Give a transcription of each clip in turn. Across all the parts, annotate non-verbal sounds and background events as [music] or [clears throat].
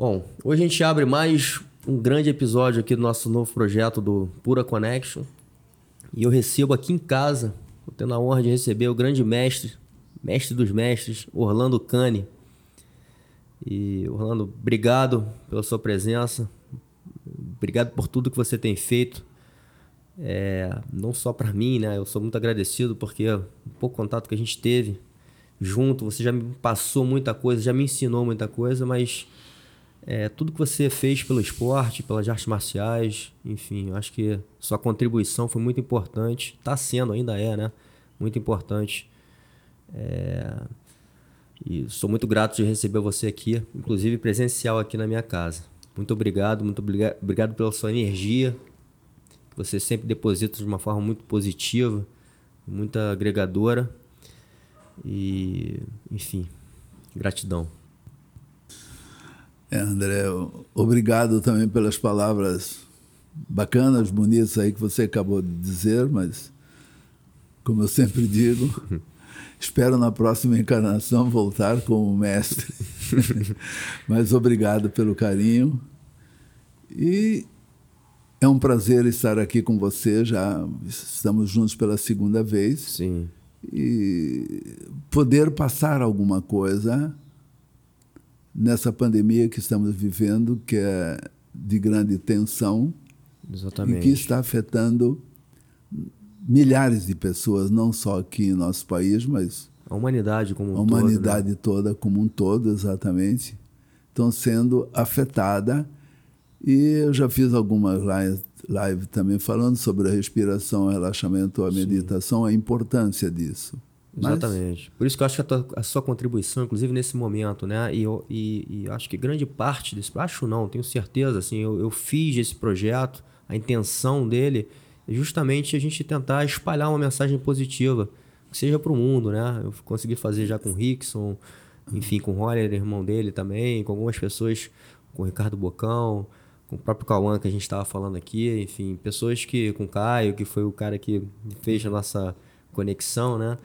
Bom, hoje a gente abre mais um grande episódio aqui do nosso novo projeto do Pura Connection. E eu recebo aqui em casa, estou tendo a honra de receber o grande mestre, mestre dos mestres, Orlando Cane. E Orlando, obrigado pela sua presença. Obrigado por tudo que você tem feito. É, não só para mim, né? Eu sou muito agradecido porque o pouco contato que a gente teve junto, você já me passou muita coisa, já me ensinou muita coisa, mas é, tudo que você fez pelo esporte, pelas artes marciais, enfim, eu acho que sua contribuição foi muito importante, está sendo, ainda é, né? Muito importante. É, e sou muito grato de receber você aqui, inclusive presencial aqui na minha casa. Muito obrigado, muito obriga obrigado pela sua energia, que você sempre deposita de uma forma muito positiva, muito agregadora. E, enfim, gratidão. É, André, obrigado também pelas palavras bacanas, bonitas aí que você acabou de dizer, mas como eu sempre digo, [laughs] espero na próxima encarnação voltar como mestre. [laughs] mas obrigado pelo carinho e é um prazer estar aqui com você. Já estamos juntos pela segunda vez. Sim. E poder passar alguma coisa nessa pandemia que estamos vivendo, que é de grande tensão Exatamente. e que está afetando milhares de pessoas, não só aqui em nosso país, mas a humanidade como um a todo. A humanidade né? toda como um todo, exatamente, estão sendo afetada. E eu já fiz algumas lives live também falando sobre a respiração, o relaxamento, a meditação, Sim. a importância disso. Exatamente. Mas... Por isso que eu acho que a, tua, a, sua contribuição, inclusive nesse momento, né? E, eu, e, e acho que grande parte desse. Acho não, tenho certeza. Assim, eu, eu fiz esse projeto, a intenção dele é justamente a gente tentar espalhar uma mensagem positiva, que seja para o mundo, né? Eu consegui fazer já com o Rickson, enfim, com o Roller, irmão dele também, com algumas pessoas, com o Ricardo Bocão, com o próprio Cauã que a gente estava falando aqui, enfim, pessoas que. com o Caio, que foi o cara que fez a nossa conexão, né?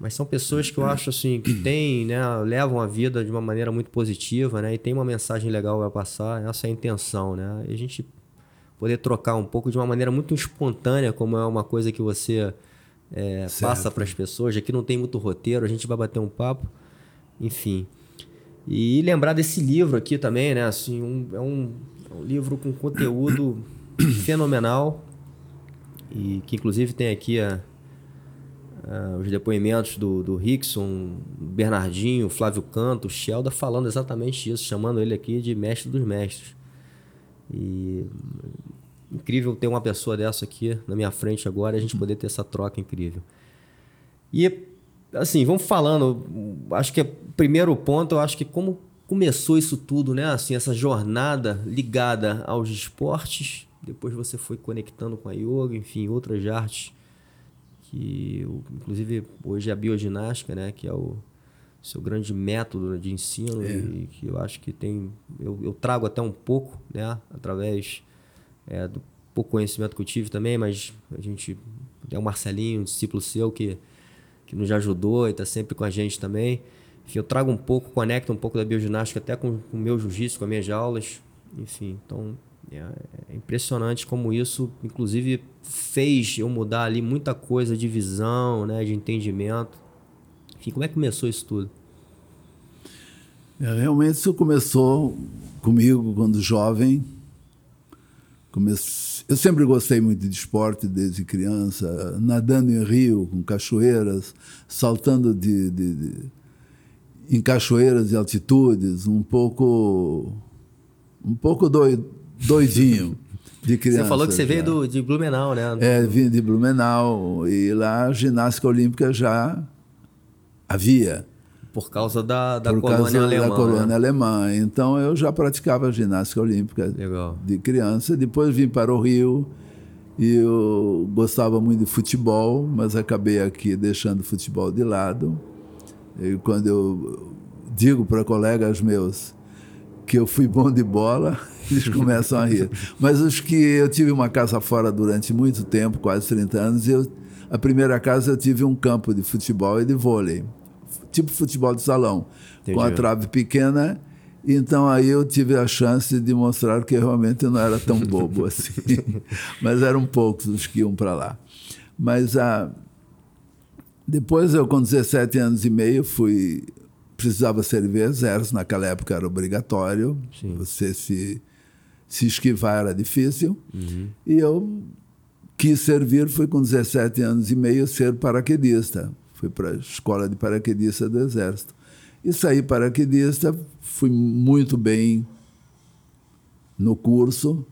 Mas são pessoas que eu acho assim, que [clears throat] têm, né, levam a vida de uma maneira muito positiva, né? E tem uma mensagem legal a passar, essa é a intenção, né? E a gente poder trocar um pouco de uma maneira muito espontânea, como é uma coisa que você é, passa para as pessoas. Aqui não tem muito roteiro, a gente vai bater um papo, enfim. E lembrar desse livro aqui também, né? Assim, um, é, um, é um livro com conteúdo [clears throat] fenomenal e que inclusive tem aqui a Uh, os depoimentos do, do Rickson, Bernardinho, Flávio Canto, Shelda falando exatamente isso, chamando ele aqui de mestre dos mestres. E incrível ter uma pessoa dessa aqui na minha frente agora e a gente poder ter essa troca incrível. E assim, vamos falando, acho que é primeiro ponto, eu acho que como começou isso tudo, né? Assim, essa jornada ligada aos esportes, depois você foi conectando com a yoga, enfim, outras artes que inclusive hoje é a bioginástica, né, que é o seu grande método de ensino é. e que eu acho que tem eu, eu trago até um pouco, né, através é, do pouco conhecimento que eu tive também, mas a gente é o Marcelinho, um discípulo seu que que nos ajudou e está sempre com a gente também. Enfim, eu trago um pouco, conecto um pouco da bioginástica até com, com o meu jiu-jitsu, com as minhas aulas. Enfim, então é, impressionante como isso, inclusive, fez eu mudar ali muita coisa de visão, né, de entendimento. Enfim, como é que começou isso tudo? É, realmente isso começou comigo quando jovem. Comece... Eu sempre gostei muito de esporte desde criança, nadando em rio, com cachoeiras, saltando de, de, de em cachoeiras e altitudes, um pouco um pouco doido, doidinho de criança. Você falou que você já. veio do, de Blumenau, né? É, vim de Blumenau. E lá a ginástica olímpica já havia. Por causa da, da Por colônia causa alemã. da colônia né? alemã. Então eu já praticava ginástica olímpica Legal. de criança. Depois vim para o Rio e eu gostava muito de futebol, mas acabei aqui deixando o futebol de lado. E quando eu digo para colegas meus que eu fui bom de bola, [laughs] eles começam a rir. Mas os que eu tive uma casa fora durante muito tempo, quase 30 anos, e eu, a primeira casa eu tive um campo de futebol e de vôlei, tipo futebol de salão, Entendi. com a trave pequena Então aí eu tive a chance de mostrar que realmente eu não era tão bobo [laughs] assim. Mas eram poucos os que iam para lá. Mas a ah, depois eu com 17 anos e meio fui precisava servir exército, naquela época era obrigatório. Sim. Você se se esquivar era difícil. Uhum. E eu quis servir, fui com 17 anos e meio ser paraquedista. Fui para a escola de paraquedista do exército. E saí paraquedista, fui muito bem no curso.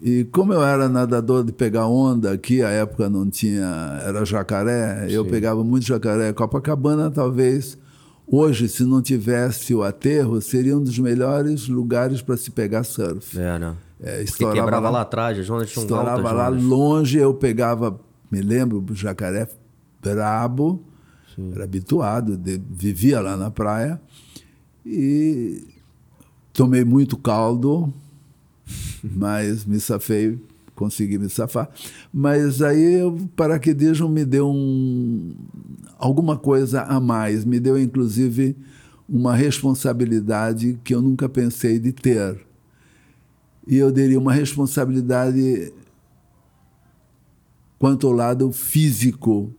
E como eu era nadador de pegar onda, aqui a época não tinha, era jacaré, Sim. eu pegava muito jacaré. Copacabana, talvez, hoje, se não tivesse o aterro, seria um dos melhores lugares para se pegar surf. É, né? É, estourava quebrava lá, lá atrás, as ondas Estourava lá longe, eu pegava, me lembro, jacaré brabo, Sim. era habituado, de, vivia lá na praia e tomei muito caldo, [laughs] mas me safei, consegui me safar. Mas aí o paraquedismo me deu um, alguma coisa a mais, me deu inclusive uma responsabilidade que eu nunca pensei de ter. E eu diria uma responsabilidade quanto ao lado físico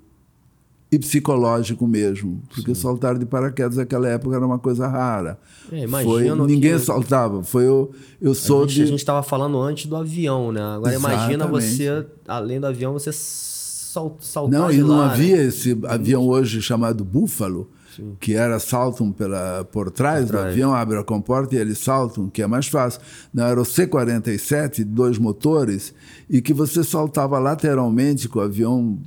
e psicológico mesmo, porque Sim. saltar de paraquedas naquela época era uma coisa rara. É, foi, ninguém que... saltava. Foi eu, eu sou a gente, de... A gente estava falando antes do avião, né? Agora Exatamente. imagina você, além do avião, você salt, saltar Não, e não lá, havia né? esse avião hoje chamado Búfalo, Sim. que era saltam pela, por trás, por trás do avião, abre a comporta e eles saltam, que é mais fácil. Não, era o C-47, dois motores, e que você saltava lateralmente com o avião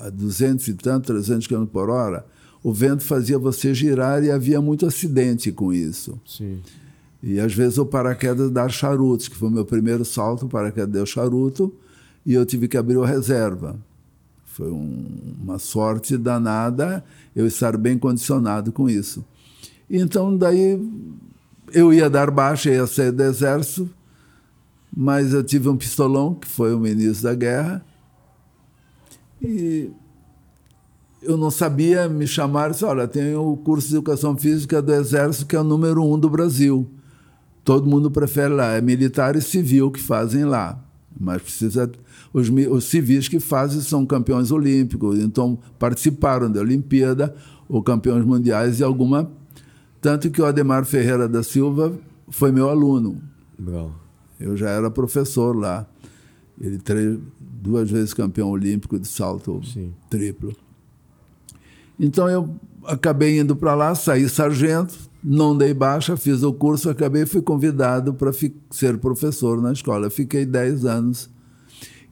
a 200 e tanto, 300 km por hora, o vento fazia você girar e havia muito acidente com isso. Sim. E às vezes o paraquedas dar charutos, que foi o meu primeiro salto, o paraquedas deu charuto e eu tive que abrir a reserva. Foi um, uma sorte danada eu estar bem condicionado com isso. Então daí eu ia dar baixa, ia sair do exército, mas eu tive um pistolão, que foi o ministro da guerra, e eu não sabia, me chamaram e olha, tem o curso de Educação Física do Exército, que é o número um do Brasil. Todo mundo prefere lá, é militar e civil que fazem lá. Mas precisa... Os, os civis que fazem são campeões olímpicos, então participaram da Olimpíada, ou campeões mundiais e alguma... Tanto que o Ademar Ferreira da Silva foi meu aluno. Legal. Eu já era professor lá. Ele duas vezes campeão olímpico de salto Sim. triplo. Então eu acabei indo para lá, saí sargento, não dei baixa, fiz o curso, acabei fui convidado para ser professor na escola. Fiquei 10 anos.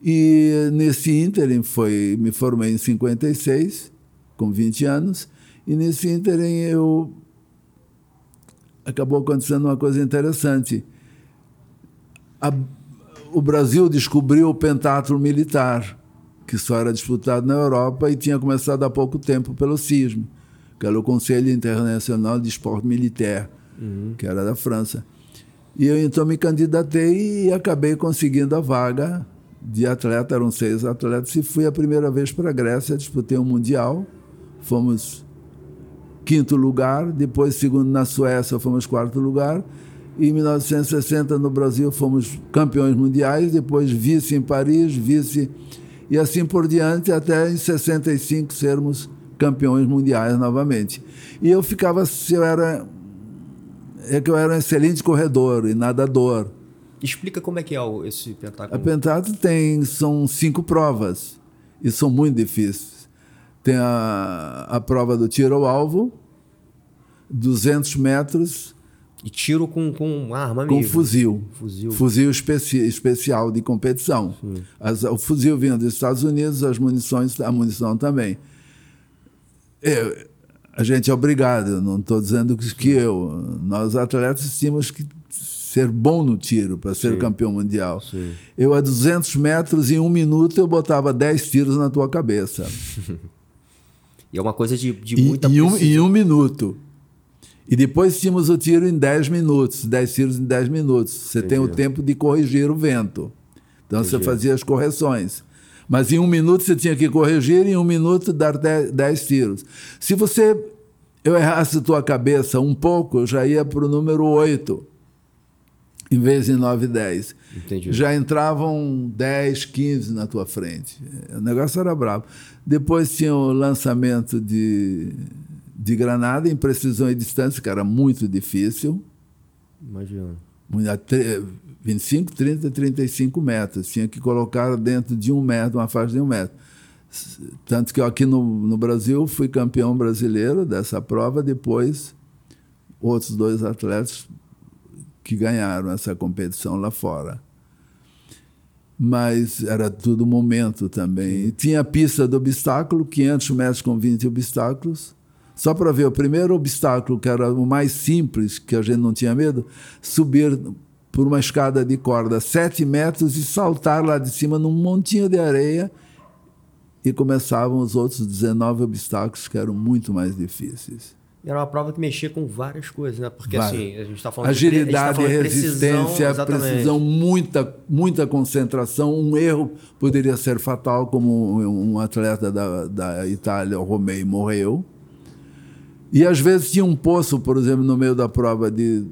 E nesse ínterim foi, me formei em 56, com 20 anos, e nesse ínterim eu acabou acontecendo uma coisa interessante. A, o Brasil descobriu o pentatlo militar, que só era disputado na Europa e tinha começado há pouco tempo pelo CISM, que era o Conselho Internacional de Esporte Militar, uhum. que era da França. E eu então me candidatei e acabei conseguindo a vaga de atleta, eram seis atletas, e fui a primeira vez para a Grécia, disputei um Mundial, fomos quinto lugar, depois segundo na Suécia, fomos quarto lugar, em 1960, no Brasil, fomos campeões mundiais, depois vice em Paris, vice e assim por diante, até em 65 sermos campeões mundiais novamente. E eu ficava, se eu era é que eu era um excelente corredor e nadador. Explica como é que é esse pentatlo. A pentatlo tem são cinco provas e são muito difíceis. Tem a, a prova do tiro ao alvo, 200 metros, e tiro com, com arma mesmo? Com fuzil. Fuzil, fuzil especi especial de competição. As, o fuzil vinha dos Estados Unidos, as munições, a munição também. Eu, a gente é obrigado, não estou dizendo que eu. Nós atletas tínhamos que ser bom no tiro para ser Sim. campeão mundial. Sim. Eu, a 200 metros, em um minuto, eu botava 10 tiros na tua cabeça. [laughs] e é uma coisa de, de muita e, em, um, em um minuto. E depois tínhamos o tiro em 10 minutos, 10 tiros em 10 minutos. Você Entendi. tem o tempo de corrigir o vento. Então Entendi. você fazia as correções. Mas em um minuto você tinha que corrigir e em um minuto dar 10 tiros. Se você. eu errasse tua cabeça um pouco, eu já ia para o número 8, em vez de 9 10. Entendi. Já entravam 10, 15 na tua frente. O negócio era bravo. Depois tinha o lançamento de, de granada em precisão e distância, que era muito difícil. Imagina. 25, 30, 35 metros. Tinha que colocar dentro de um metro, uma faixa de um metro. Tanto que eu aqui no, no Brasil fui campeão brasileiro dessa prova, depois outros dois atletas que ganharam essa competição lá fora. Mas era tudo momento também. E tinha a pista do obstáculo, 500 metros com 20 obstáculos. Só para ver, o primeiro obstáculo, que era o mais simples, que a gente não tinha medo, subir por uma escada de corda 7 metros e saltar lá de cima num montinho de areia e começavam os outros 19 obstáculos que eram muito mais difíceis. Era uma prova que mexia com várias coisas, né? Porque Vai. assim, a gente está falando Agilidade, de, de resistência, precisão, precisão, muita, muita concentração. Um erro poderia ser fatal, como um atleta da, da Itália, o Romei, morreu. E às vezes tinha um poço, por exemplo, no meio da prova de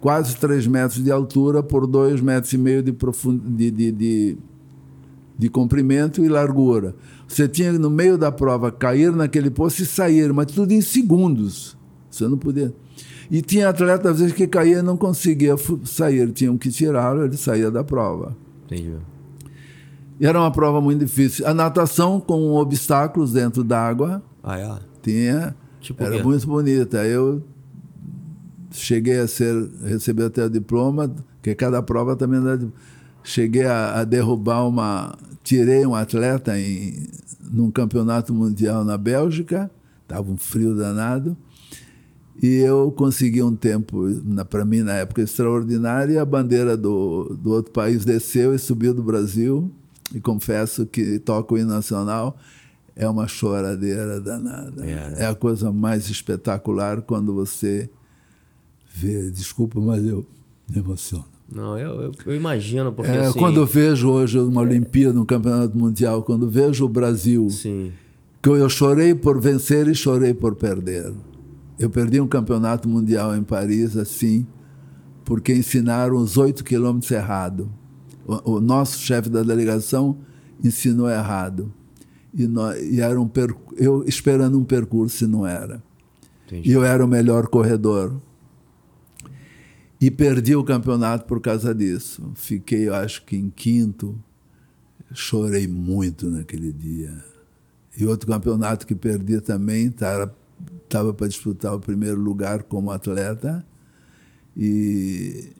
quase 3 metros de altura por 2 metros e meio de, profund... de, de, de, de comprimento e largura. Você tinha no meio da prova cair naquele poço e sair, mas tudo em segundos. Você não podia. E tinha atleta, às vezes, que caía e não conseguia sair. Tinham que tirá-lo, ele saía da prova. Entendi. E era uma prova muito difícil. A natação com obstáculos dentro d'água. Ah, é? Tinha. Tipo era muito bonita. Eu cheguei a ser, receber até o diploma, que cada prova também de- cheguei a, a derrubar uma, tirei um atleta em num campeonato mundial na Bélgica, estava um frio danado, e eu consegui um tempo, para mim na época extraordinário, e a bandeira do, do outro país desceu e subiu do Brasil, e confesso que toca o hino nacional, é uma choradeira danada. É. é a coisa mais espetacular quando você vê, desculpa, mas eu me emociono. Não, eu, eu, eu imagino, porque É, assim... Quando eu vejo hoje uma Olimpíada, um campeonato mundial, quando vejo o Brasil, Sim, que eu, eu chorei por vencer e chorei por perder. Eu perdi um campeonato mundial em Paris assim, porque ensinaram os oito quilômetros errado. O, o nosso chefe da delegação ensinou errado. E, nó- e era um per, eu esperando um percurso e não era. entendi. E eu era o melhor corredor. E perdi o campeonato por causa disso. Fiquei, eu acho que em quinto. Chorei muito naquele dia. E outro campeonato que perdi também, estava para disputar o primeiro lugar como atleta. E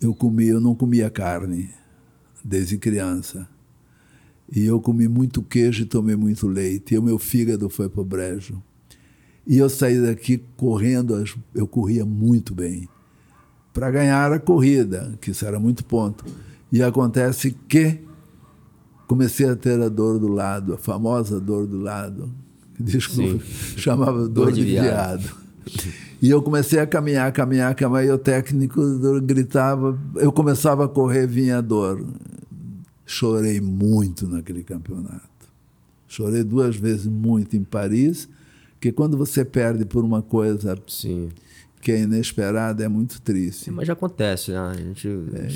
eu comi, eu não comia carne desde criança. E eu comi muito queijo e tomei muito leite. E o meu fígado foi para o brejo. E eu saí daqui correndo, eu corria muito bem. Para ganhar a corrida, que isso era muito ponto. E acontece que comecei a ter a dor do lado, a famosa dor do lado, que desculpa, [laughs] chamava dor, Dor de de viado. viado. E eu comecei a caminhar, caminhar, caminhar, e o técnico gritava, eu começava a correr, vinha a dor. Chorei muito naquele campeonato. Chorei duas vezes muito em Paris, porque quando você perde por uma coisa Sim. que é inesperada, é muito triste. Sim, Mas já acontece, né? A gente...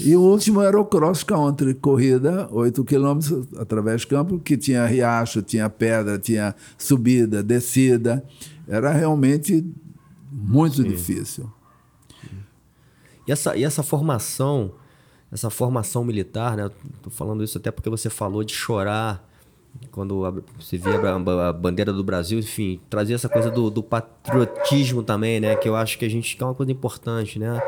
E o último era o cross country, corrida, 8 quilômetros através do campo, que tinha riacho, tinha pedra, tinha subida, descida. Era realmente muito difícil. E essa, e essa formação, essa formação militar, né? Tô falando isso até porque você falou de chorar quando a- você via a, ba- a bandeira do Brasil, enfim, trazer essa coisa do, do patriotismo também, né? Que eu acho que a gente que é uma coisa importante, né?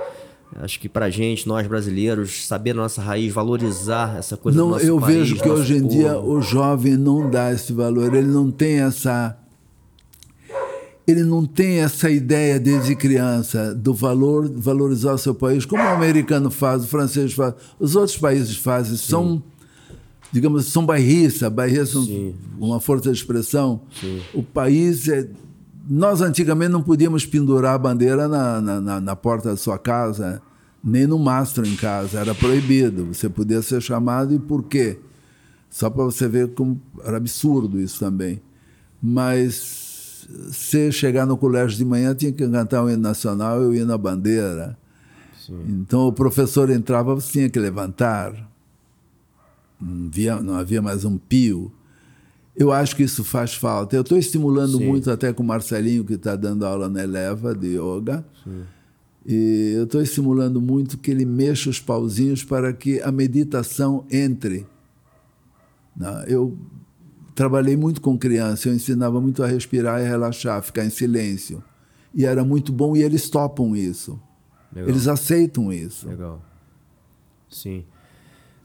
Acho que pra gente, nós brasileiros, saber a nossa raiz, valorizar essa coisa do Não, nosso eu país, vejo que hoje em dia o jovem não dá esse valor, ele não tem essa ele não tem essa ideia desde criança do valor, valorizar o seu país, como o americano faz, o francês faz, os outros países fazem, são, digamos, são bairristas, bairristas Sim. uma força de expressão. O país é. Nós antigamente não podíamos pendurar a bandeira na, na, na- na porta da sua casa, nem no mastro em casa, era proibido. Você podia ser chamado e por quê? Só para você ver como era absurdo isso também. Mas se chegar no colégio de manhã, tinha que cantar o hino nacional e o hino na bandeira. Sim. Então o professor entrava, você tinha que levantar. Não havia, não havia mais um pio. Eu acho que isso faz falta. Eu estou estimulando Sim. muito, até com o Marcelinho, que está dando aula na Eleva de yoga. Sim. E eu estou estimulando muito que ele mexa os pauzinhos para que a meditação entre. Eu trabalhei muito com criança, eu ensinava muito a respirar e relaxar, ficar em silêncio. E era muito bom e eles topam isso. Legal. Eles aceitam isso. Legal. Sim.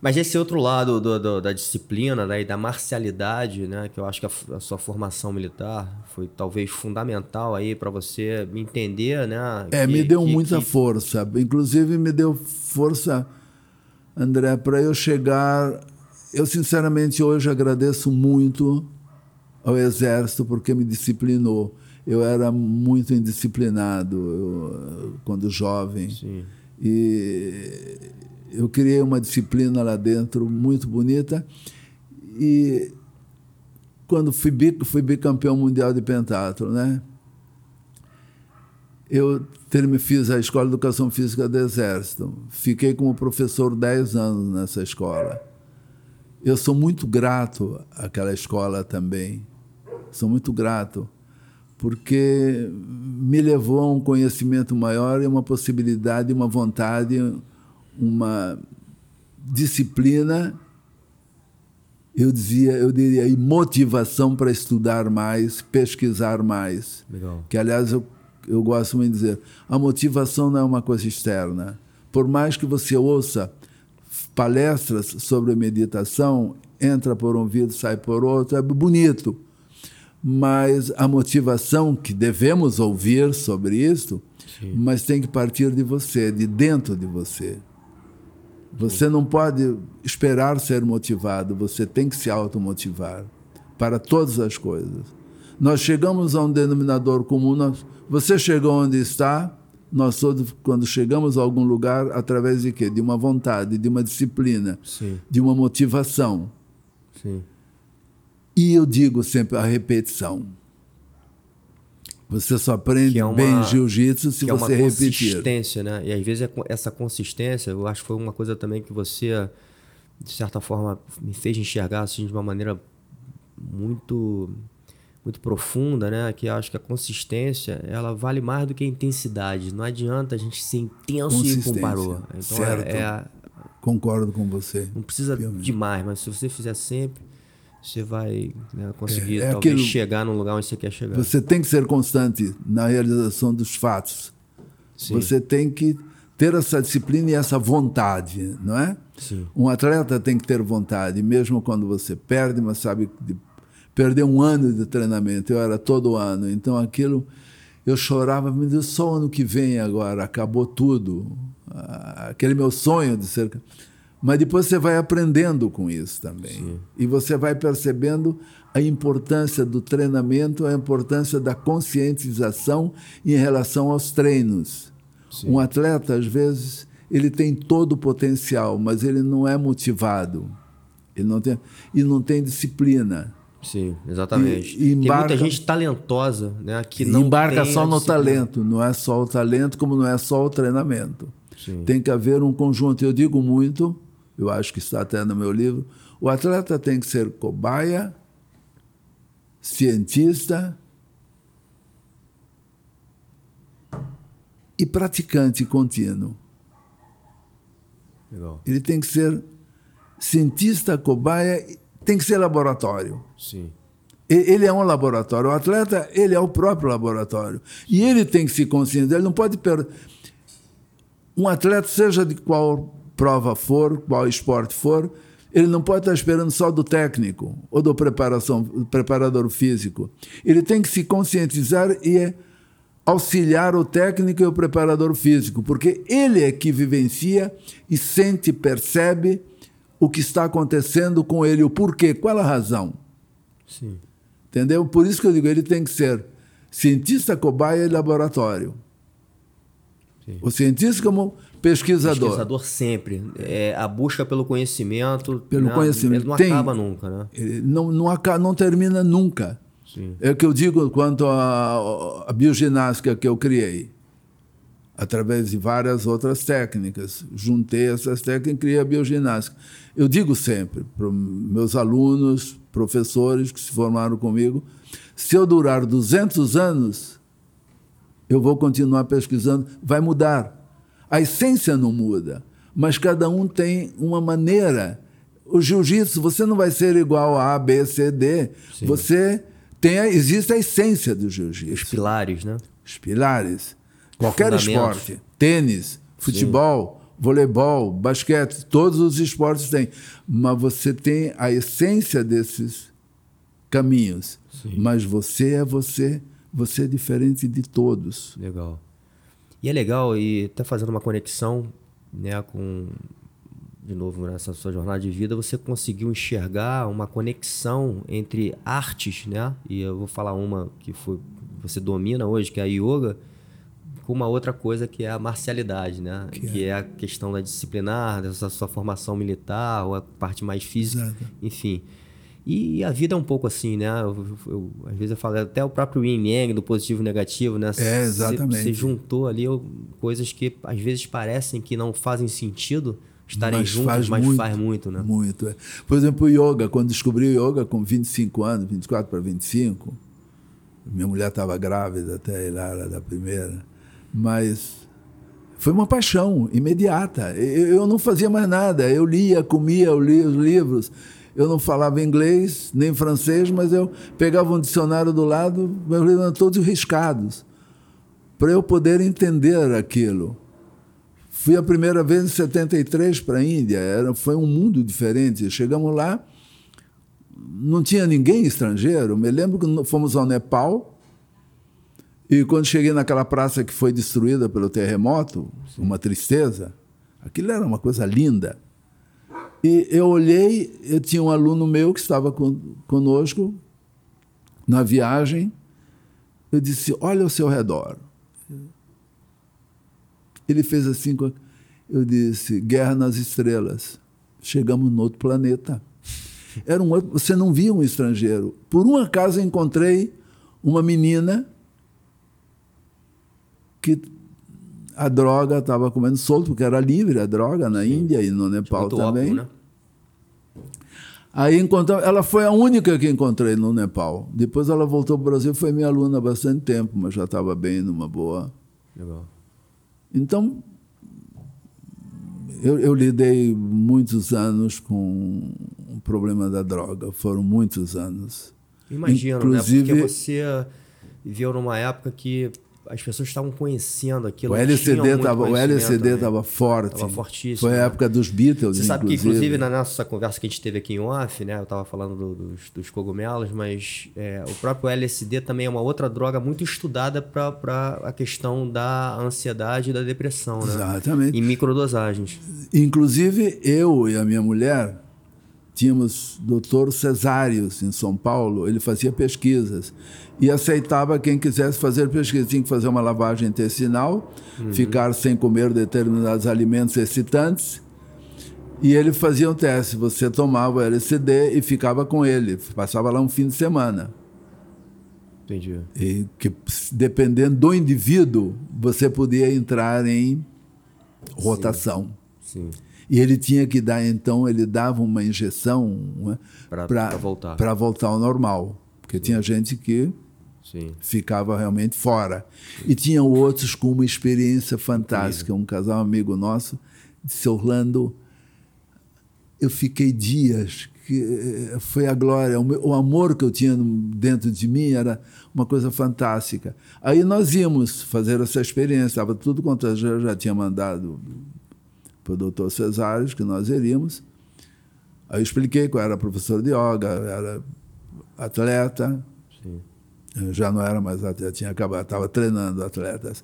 Mas esse outro lado do, do, da disciplina né, e da marcialidade, né, que eu acho que a, a sua formação militar foi talvez fundamental aí para você entender, né? É, que, me deu que, muita que... força. Inclusive me deu força, André, para eu chegar. Eu sinceramente hoje agradeço muito ao Exército porque me disciplinou. Eu era muito indisciplinado eu, quando jovem. Sim. E eu criei uma disciplina lá dentro muito bonita e quando fui, fui bicampeão mundial de pentatlo, né? Eu fiz a Escola de Educação Física do Exército. Fiquei como professor 10 anos nessa escola. Eu sou muito grato àquela escola também. Sou muito grato, porque me levou a um conhecimento maior e uma possibilidade, uma vontade, uma disciplina, eu dizia, eu diria, e motivação para estudar mais, pesquisar mais. Legal. Que aliás eu, eu gosto muito de dizer, a motivação não é uma coisa externa. Por mais que você ouça palestras sobre meditação, entra por um ouvido, sai por outro, é bonito. Mas a motivação que devemos ouvir sobre isso, Sim. mas tem que partir de você, de dentro de você. Você não pode esperar ser motivado, você tem que se automotivar para todas as coisas. Nós chegamos a um denominador comum, nós, você chegou onde está, nós todos, quando chegamos a algum lugar, através de quê? De uma vontade, de uma disciplina, Sim. de uma motivação. Sim. E eu digo sempre a repetição. Você só aprende é uma, bem jiu-jitsu se você é uma repetir. consistência, né? E às vezes é essa consistência, eu acho que foi uma coisa também que você, de certa forma, me fez enxergar assim, de uma maneira muito muito profunda, né? Que acho que a consistência ela vale mais do que a intensidade. Não adianta a gente ser intenso e ir parou. Então certo. É, é, Concordo com você. Não precisa demais, mas se você fizer sempre você vai né, conseguir é, é talvez aquilo, chegar no lugar onde você quer chegar. Você tem que ser constante na realização dos fatos. Sim. Você tem que ter essa disciplina e essa vontade, não é? Sim. Um atleta tem que ter vontade, mesmo quando você perde, mas sabe de perder um ano de treinamento. Eu era todo ano, então aquilo eu chorava, me Deus, só ano que vem agora acabou tudo. Ah, aquele meu sonho de ser mas depois você vai aprendendo com isso também. Sim. E você vai percebendo a importância do treinamento, a importância da conscientização em relação aos treinos. Sim. Um atleta, às vezes, ele tem todo o potencial, mas ele não é motivado. Ele não tem, e não tem disciplina. Sim, exatamente. E, embarca, tem muita gente talentosa né, que não embarca só no talento. Não é só o talento, como não é só o treinamento. Sim. Tem que haver um conjunto. Eu digo muito eu acho que está até no meu livro. O atleta tem que ser cobaia, cientista e praticante contínuo. Legal. Ele tem que ser cientista, cobaia, tem que ser laboratório. Sim. Ele é um laboratório. O atleta, ele é o próprio laboratório. E ele tem que se conscientizar. Ele não pode perder. Um atleta, seja de qual prova for, qual esporte for, ele não pode estar esperando só do técnico ou do preparação, do preparador físico. Ele tem que se conscientizar e auxiliar o técnico e o preparador físico, porque ele é que vivencia e sente, percebe o que está acontecendo com ele, o porquê, qual a razão. Sim. Entendeu? Por isso que eu digo, ele tem que ser cientista, cobaia e laboratório. Sim. O cientista como pesquisador. Pesquisador sempre. É, a busca pelo conhecimento. Pelo né? conhecimento. Não Tem, acaba nunca, né? Não, não, acaba, não termina nunca. Sim. É o que eu digo quanto à bioginástica que eu criei. Através de várias outras técnicas. Juntei essas técnicas e criei a bioginástica. Eu digo sempre para meus alunos, professores que se formaram comigo, se eu durar 200 anos, eu vou continuar pesquisando, vai mudar. A essência não muda, mas cada um tem uma maneira. O jiu-jitsu, você não vai ser igual a A, B, C, D. Sim. Você tem a, existe a essência do jiu-jitsu. Os pilares, né? Os pilares. Qualquer esporte, tênis, futebol, Sim. Voleibol, basquete, todos os esportes têm. Mas você tem a essência desses caminhos. Sim. Mas você é você, você é diferente de todos. Legal. E é legal, e até fazendo uma conexão né, com, de novo, nessa sua jornada de vida, você conseguiu enxergar uma conexão entre artes, né? E eu vou falar uma que foi, você domina hoje, que é a yoga, com uma outra coisa que é a marcialidade, né? Que, que é. é. a questão da disciplinar, dessa sua formação militar, ou a parte mais física, Exato. enfim. E a vida é um pouco assim, né? Eu, eu, às vezes eu falo até o próprio yin yang do positivo e negativo, né? É, exatamente. Você juntou ali coisas que às vezes parecem que não fazem sentido estarem mas juntos, faz mas muito, faz muito, né? Muito. É. Por exemplo, o yoga, quando descobri o yoga com 25 anos, 24 para 25, minha mulher estava grávida até lá, era da primeira, mas foi uma paixão imediata. Eu, não fazia mais nada, eu lia, comia, eu lia os livros eu não falava inglês nem francês, mas eu pegava um dicionário do lado, meus livros eram todos riscados, para eu poder entender aquilo. Fui a primeira vez em 73 para a Índia, era, foi um mundo diferente. Chegamos lá, não tinha ninguém estrangeiro. Me lembro que fomos ao Nepal, e quando cheguei naquela praça que foi destruída pelo terremoto, Sim. uma tristeza, aquilo era uma coisa linda. E eu olhei, eu tinha um aluno meu que estava conosco na viagem. Eu disse: Olha ao seu redor. Ele fez assim. Eu disse: Guerra nas Estrelas. Chegamos no outro planeta. Era um outro, você não via um estrangeiro. Por um acaso encontrei uma menina que a droga estava comendo solto, porque era livre a droga na Sim. Índia e no Nepal também. Óbvio, né? Aí encontramos, ela foi a única que encontrei no Nepal. Depois ela voltou para o Brasil, foi minha aluna há bastante tempo, mas já estava bem, numa boa. Legal. Então, eu, eu, lidei muitos anos com o problema da droga, foram muitos anos. Imagino, Inclusive, né? Porque você viveu numa época que as pessoas estavam conhecendo aquilo. O LCD estava o LCD estava forte. Estava fortíssimo. Foi a época dos Beatles. Você sabe que inclusive na nossa conversa que a gente teve aqui em off, né, eu estava falando do, dos, dos, cogumelos, mas é, o próprio LSD também é uma outra droga muito estudada para a questão da ansiedade e da depressão, né? Exatamente. Em microdosagens. Inclusive eu e a minha mulher tínhamos doutor Cesários em São Paulo, ele fazia pesquisas e aceitava quem quisesse fazer pesquisa. Tinha que fazer uma lavagem intestinal, uhum. ficar sem comer determinados alimentos excitantes. E ele fazia um teste. Você tomava o LSD e ficava com ele. Passava lá um fim de semana. Entendi. E que, dependendo do indivíduo, você podia entrar em rotação. Sim. Sim. E ele tinha que dar, então, ele dava uma injeção né, para voltar. voltar ao normal. Porque Sim. tinha gente que Sim. ficava realmente fora. Sim. E tinha outros com uma experiência fantástica. Um casal amigo nosso disse: Orlando, eu fiquei dias. Que eh, foi a glória, o, amor que eu tinha dentro de mim era uma coisa fantástica. Aí nós íamos fazer essa experiência, estava tudo quanto eu já tinha mandado para o doutor Cesares, que nós iríamos. Aí eu expliquei que eu era professor de yoga, era atleta, Sim. já não era mais atleta, tinha acabado, estava treinando atletas.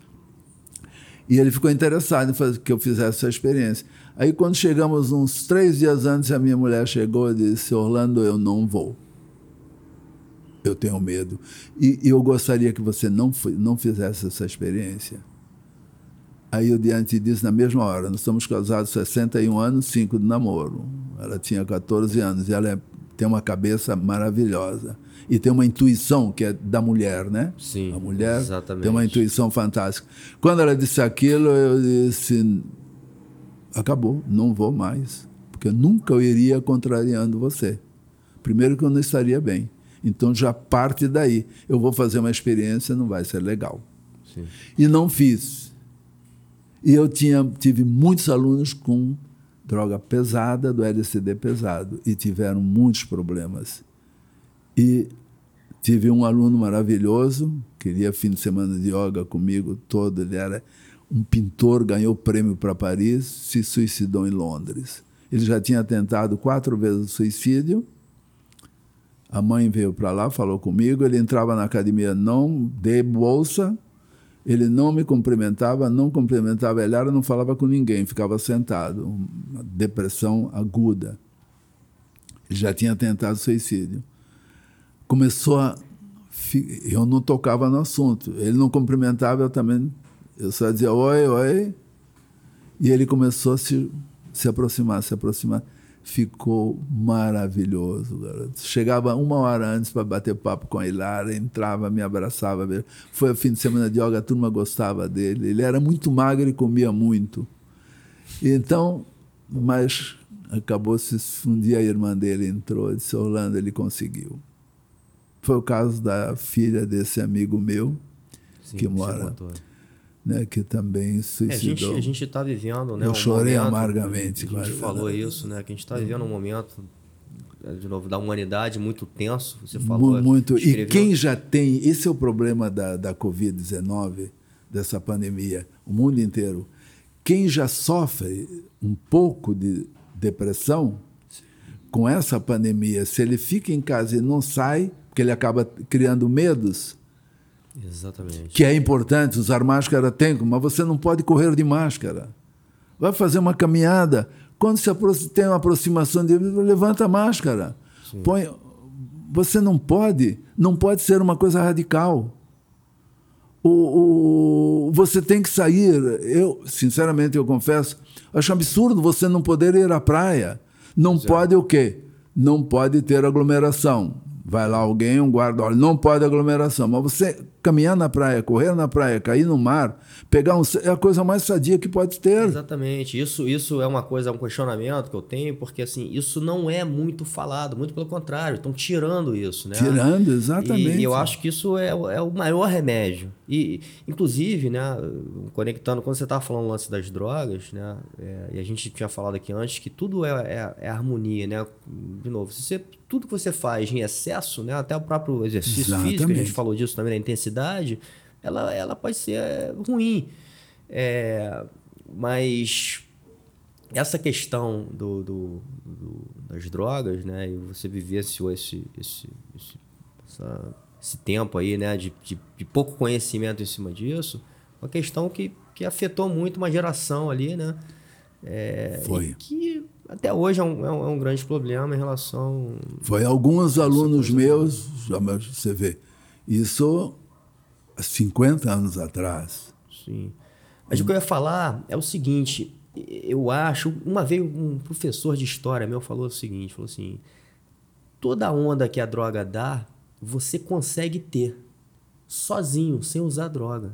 E ele ficou interessado em fazer, que eu fizesse essa experiência. Aí, quando chegamos uns três dias antes, a minha mulher chegou e disse: Orlando, eu não vou. Eu tenho medo. E, e eu gostaria que você não, não fizesse essa experiência. Aí eu, diante disso, na mesma hora, nós estamos casados 61 anos, 5 de namoro. Ela tinha 14 anos e ela é tem uma cabeça maravilhosa. E tem uma intuição que é da mulher, né? Sim. A mulher exatamente. tem uma intuição fantástica. Quando ela disse aquilo, eu disse: acabou, não vou mais. Porque nunca eu iria contrariando você. Primeiro, que eu não estaria bem. Então já parte daí. Eu vou fazer uma experiência, não vai ser legal. Sim. E não fiz. E eu tinha, tive muitos alunos com droga pesada, do LSD pesado, e tiveram muitos problemas. E tive um aluno maravilhoso, queria fim de semana de yoga comigo todo, ele era um pintor, ganhou prêmio para Paris, se suicidou em Londres. Ele já tinha tentado quatro vezes o suicídio. A mãe veio para lá, falou comigo, ele entrava na academia, não dei bolsa, ele não me cumprimentava, não cumprimentava ele, não falava com ninguém, ficava sentado, uma depressão aguda. Já tinha tentado suicídio. Começou a. Eu não tocava no assunto. Ele não cumprimentava, eu também. Eu só dizia oi, oi. E ele começou a se, se aproximar, se aproximar ficou maravilhoso, garoto. Chegava uma hora antes para bater papo com a Ilara, entrava, me abraçava. Foi o fim de semana de yoga, a turma gostava dele. Ele era muito magro e comia muito. Então, mas acabou se um dia a irmã dele entrou e disse: Orlando, ele conseguiu. Foi o caso da filha desse amigo meu, Sim, que mora né, que também suicidou. É, a gente está vivendo, né? Eu um chorei momento, amargamente. A gente falou isso, né? Que a gente está vivendo um momento é, de novo da humanidade muito tenso. Você falou. Muito. Escreveu... E quem já tem, esse é o problema da, da Covid-19, dessa pandemia, o mundo inteiro. Quem já sofre um pouco de depressão com essa pandemia, se ele fica em casa e não sai, porque ele acaba criando medos, Exatamente. Que é importante, usar máscara tem, mas você não pode correr de máscara. Vai fazer uma caminhada. Quando se tem uma aproximação de levanta a máscara. Põe, você não pode, não pode ser uma coisa radical. O, o, você tem que sair. Eu, sinceramente, eu confesso, acho absurdo você não poder ir à praia. Não pode o quê? Não pode ter aglomeração. Vai lá alguém, um guarda, olha, não pode aglomeração. Mas você caminhar na praia, correr na praia, cair no mar, pegar um. É a coisa mais sadia que pode ter. Exatamente. Isso, isso é uma coisa, um questionamento que eu tenho, porque assim, isso não é muito falado, muito pelo contrário, estão tirando isso, né? Tirando, exatamente. E, e eu acho que isso é, é, o maior remédio. E, inclusive, né, conectando, quando você estava falando o lance das drogas, né? É, e a gente tinha falado aqui antes que tudo é, é, é harmonia, né? De novo, se você, tudo que você faz em excesso, né? Até o próprio exercício exatamente. físico, a gente falou disso também, da intensidade intensidade, ela, ela pode ser é, ruim. É, mas essa questão do, do, do, das drogas, né? E você vivenciou esse, esse, esse, essa, esse tempo aí, né? De, de, de, pouco conhecimento em cima disso, uma questão que, que afetou muito uma geração ali, né? É, Foi. Que até hoje é um, é um, é um grande problema em relação. Foi alguns alunos meus, você vê, isso 50 anos atrás. Sim. Mas o que eu ia falar é o seguinte: eu acho. Uma vez um professor de história meu falou o seguinte: falou assim, toda onda que a droga dá, você consegue ter sozinho, sem usar droga.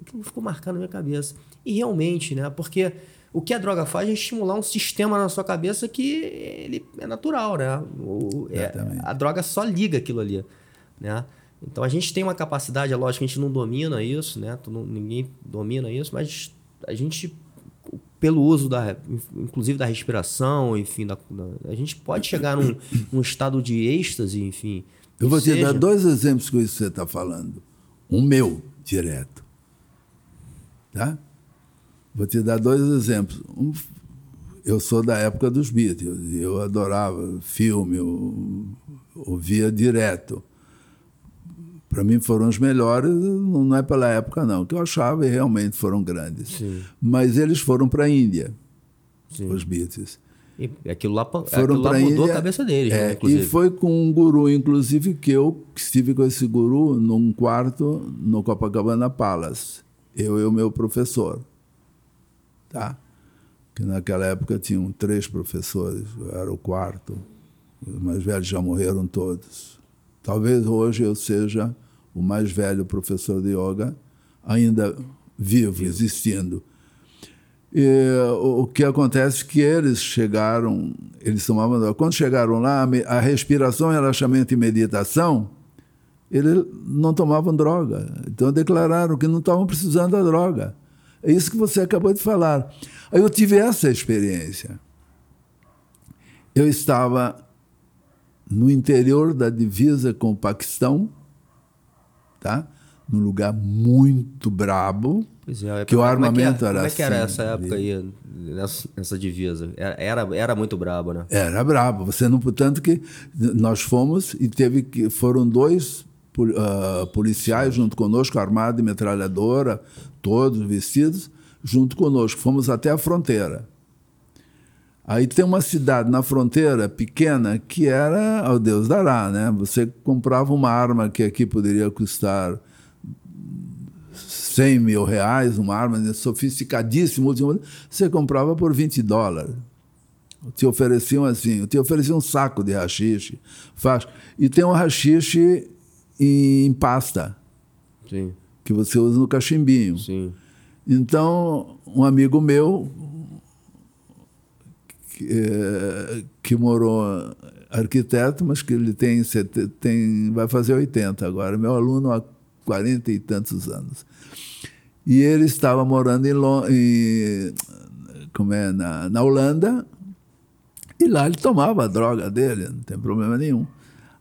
Aquilo ficou marcado na minha cabeça. E realmente, né? Porque o que a droga faz é estimular um sistema na sua cabeça que ele é natural, né? O, é, a droga só liga aquilo ali, né? Então a gente tem uma capacidade, é lógico que a gente não domina isso, né? ninguém domina isso, mas a gente, pelo uso da, inclusive da respiração, enfim, da, da a gente pode chegar num, num, estado de êxtase, enfim. Eu vou te dar dois exemplos com isso que você está falando. Um meu, direto. Tá? Vou te dar dois exemplos. Um, eu sou da época dos Beatles, eu adorava filme, eu ouvia direto para mim foram os melhores, não é pela época não, que eu achava e realmente foram grandes. Sim. Mas eles foram para a Índia, Sim. os Beatles. E aquilo lá, foram aquilo lá mudou Índia, a cabeça deles, é, né, inclusive. E foi com um guru, inclusive, que eu estive com esse guru num quarto no Copacabana Palace. Eu e o meu professor. Tá? Que naquela época tinham três professores, eu era o quarto. Os mais velhos já morreram todos. Talvez hoje eu seja o mais velho professor de yoga, ainda vivo, existindo. E, o que acontece é que eles chegaram, eles tomavam. Quando chegaram lá, a respiração, relaxamento e meditação, eles não tomavam droga. Então declararam que não estavam precisando da droga. É isso que você acabou de falar. Aí eu tive essa experiência. Eu estava no interior da divisa com o Paquistão, tá? num lugar muito brabo, é, que o armamento é que, era Como é que era assim, essa época aí, nessa, nessa divisa? Era, era muito brabo, né? Era brabo. Você não, tanto que nós fomos e teve que foram dois uh, policiais junto conosco, armado e metralhadora, todos vestidos, junto conosco. Fomos até a fronteira. Aí tem uma cidade na fronteira pequena que era ao Deus dará, né? Você comprava uma arma que aqui poderia custar 100 mil reais, uma arma sofisticadíssima, você comprava por 20 dólares. Te ofereciam assim, te ofereciam um saco de rachixe. Faz. E tem um rachixe em pasta. Sim. Que você usa no cachimbinho. Sim. Então, um amigo meu, que, é, que morou arquiteto, mas que ele tem, tem vai fazer 80 agora, meu aluno há 40 e tantos anos. E ele estava morando em, em como é, na, na Holanda, e lá ele tomava a droga dele, não tem problema nenhum.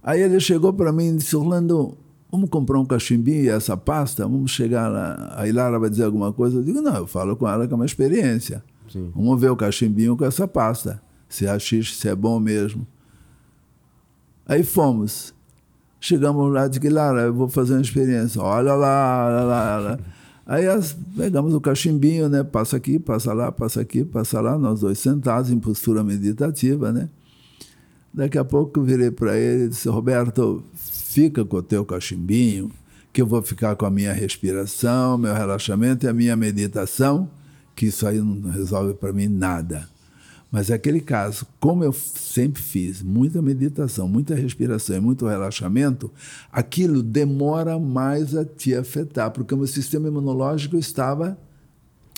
Aí ele chegou para mim e disse, Orlando, vamos comprar um cachimbinho e essa pasta? Vamos chegar lá. Aí Lara vai dizer alguma coisa? Eu digo, não, eu falo com ela que é uma experiência. Sim. Vamos ver o cachimbinho com essa pasta. Se é xixi, se é bom mesmo. Aí fomos. Chegamos lá, disse, Lara, eu vou fazer uma experiência. Olha lá, olha lá, olha lá. Aí as, pegamos o cachimbinho, né? Passa aqui, passa lá, passa aqui, passa lá, nós dois sentados em postura meditativa, né? Daqui a pouco eu virei para ele e disse: Roberto, fica com o teu cachimbinho, que eu vou ficar com a minha respiração, meu relaxamento e a minha meditação, que isso aí não resolve para mim nada. Mas aquele caso, como eu sempre fiz, muita meditação, muita respiração e muito relaxamento, aquilo demora mais a te afetar, porque o meu sistema imunológico estava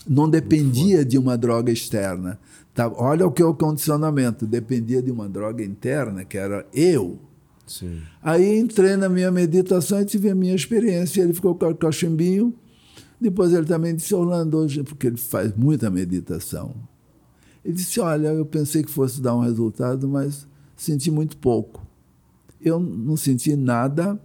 não dependia de uma droga externa. Tá? Olha o que é o condicionamento, dependia de uma droga interna, que era eu. Sim. Aí entrei na minha meditação e tive a minha experiência. Ele ficou com o cachimbinho. Depois ele também disse, Orlando, hoje, porque ele faz muita meditação. Ele disse: Olha, eu pensei que fosse dar um resultado, mas senti muito pouco. Eu não senti nada.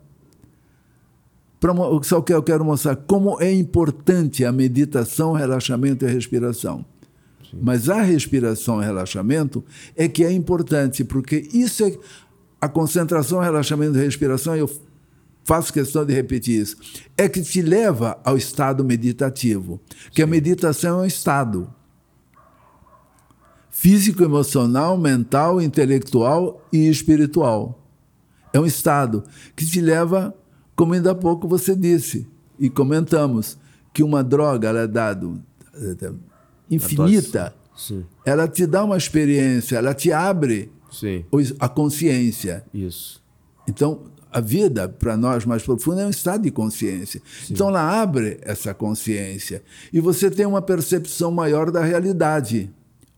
Só que eu quero mostrar como é importante a meditação, relaxamento e respiração. Sim. Mas a respiração e relaxamento é que é importante, porque isso é a concentração, relaxamento e respiração, eu faço questão de repetir isso, é que te leva ao estado meditativo. Que Sim. a meditação é um estado físico, emocional, mental, intelectual e espiritual. É um estado que te leva, como ainda há pouco você disse e comentamos, que uma droga ela é dada é, infinita, ela te dá uma experiência, ela te abre Sim. a consciência. Isso. Então, a vida, para nós mais profunda, é um estado de consciência. Sim. Então, ela abre essa consciência. E você tem uma percepção maior da realidade.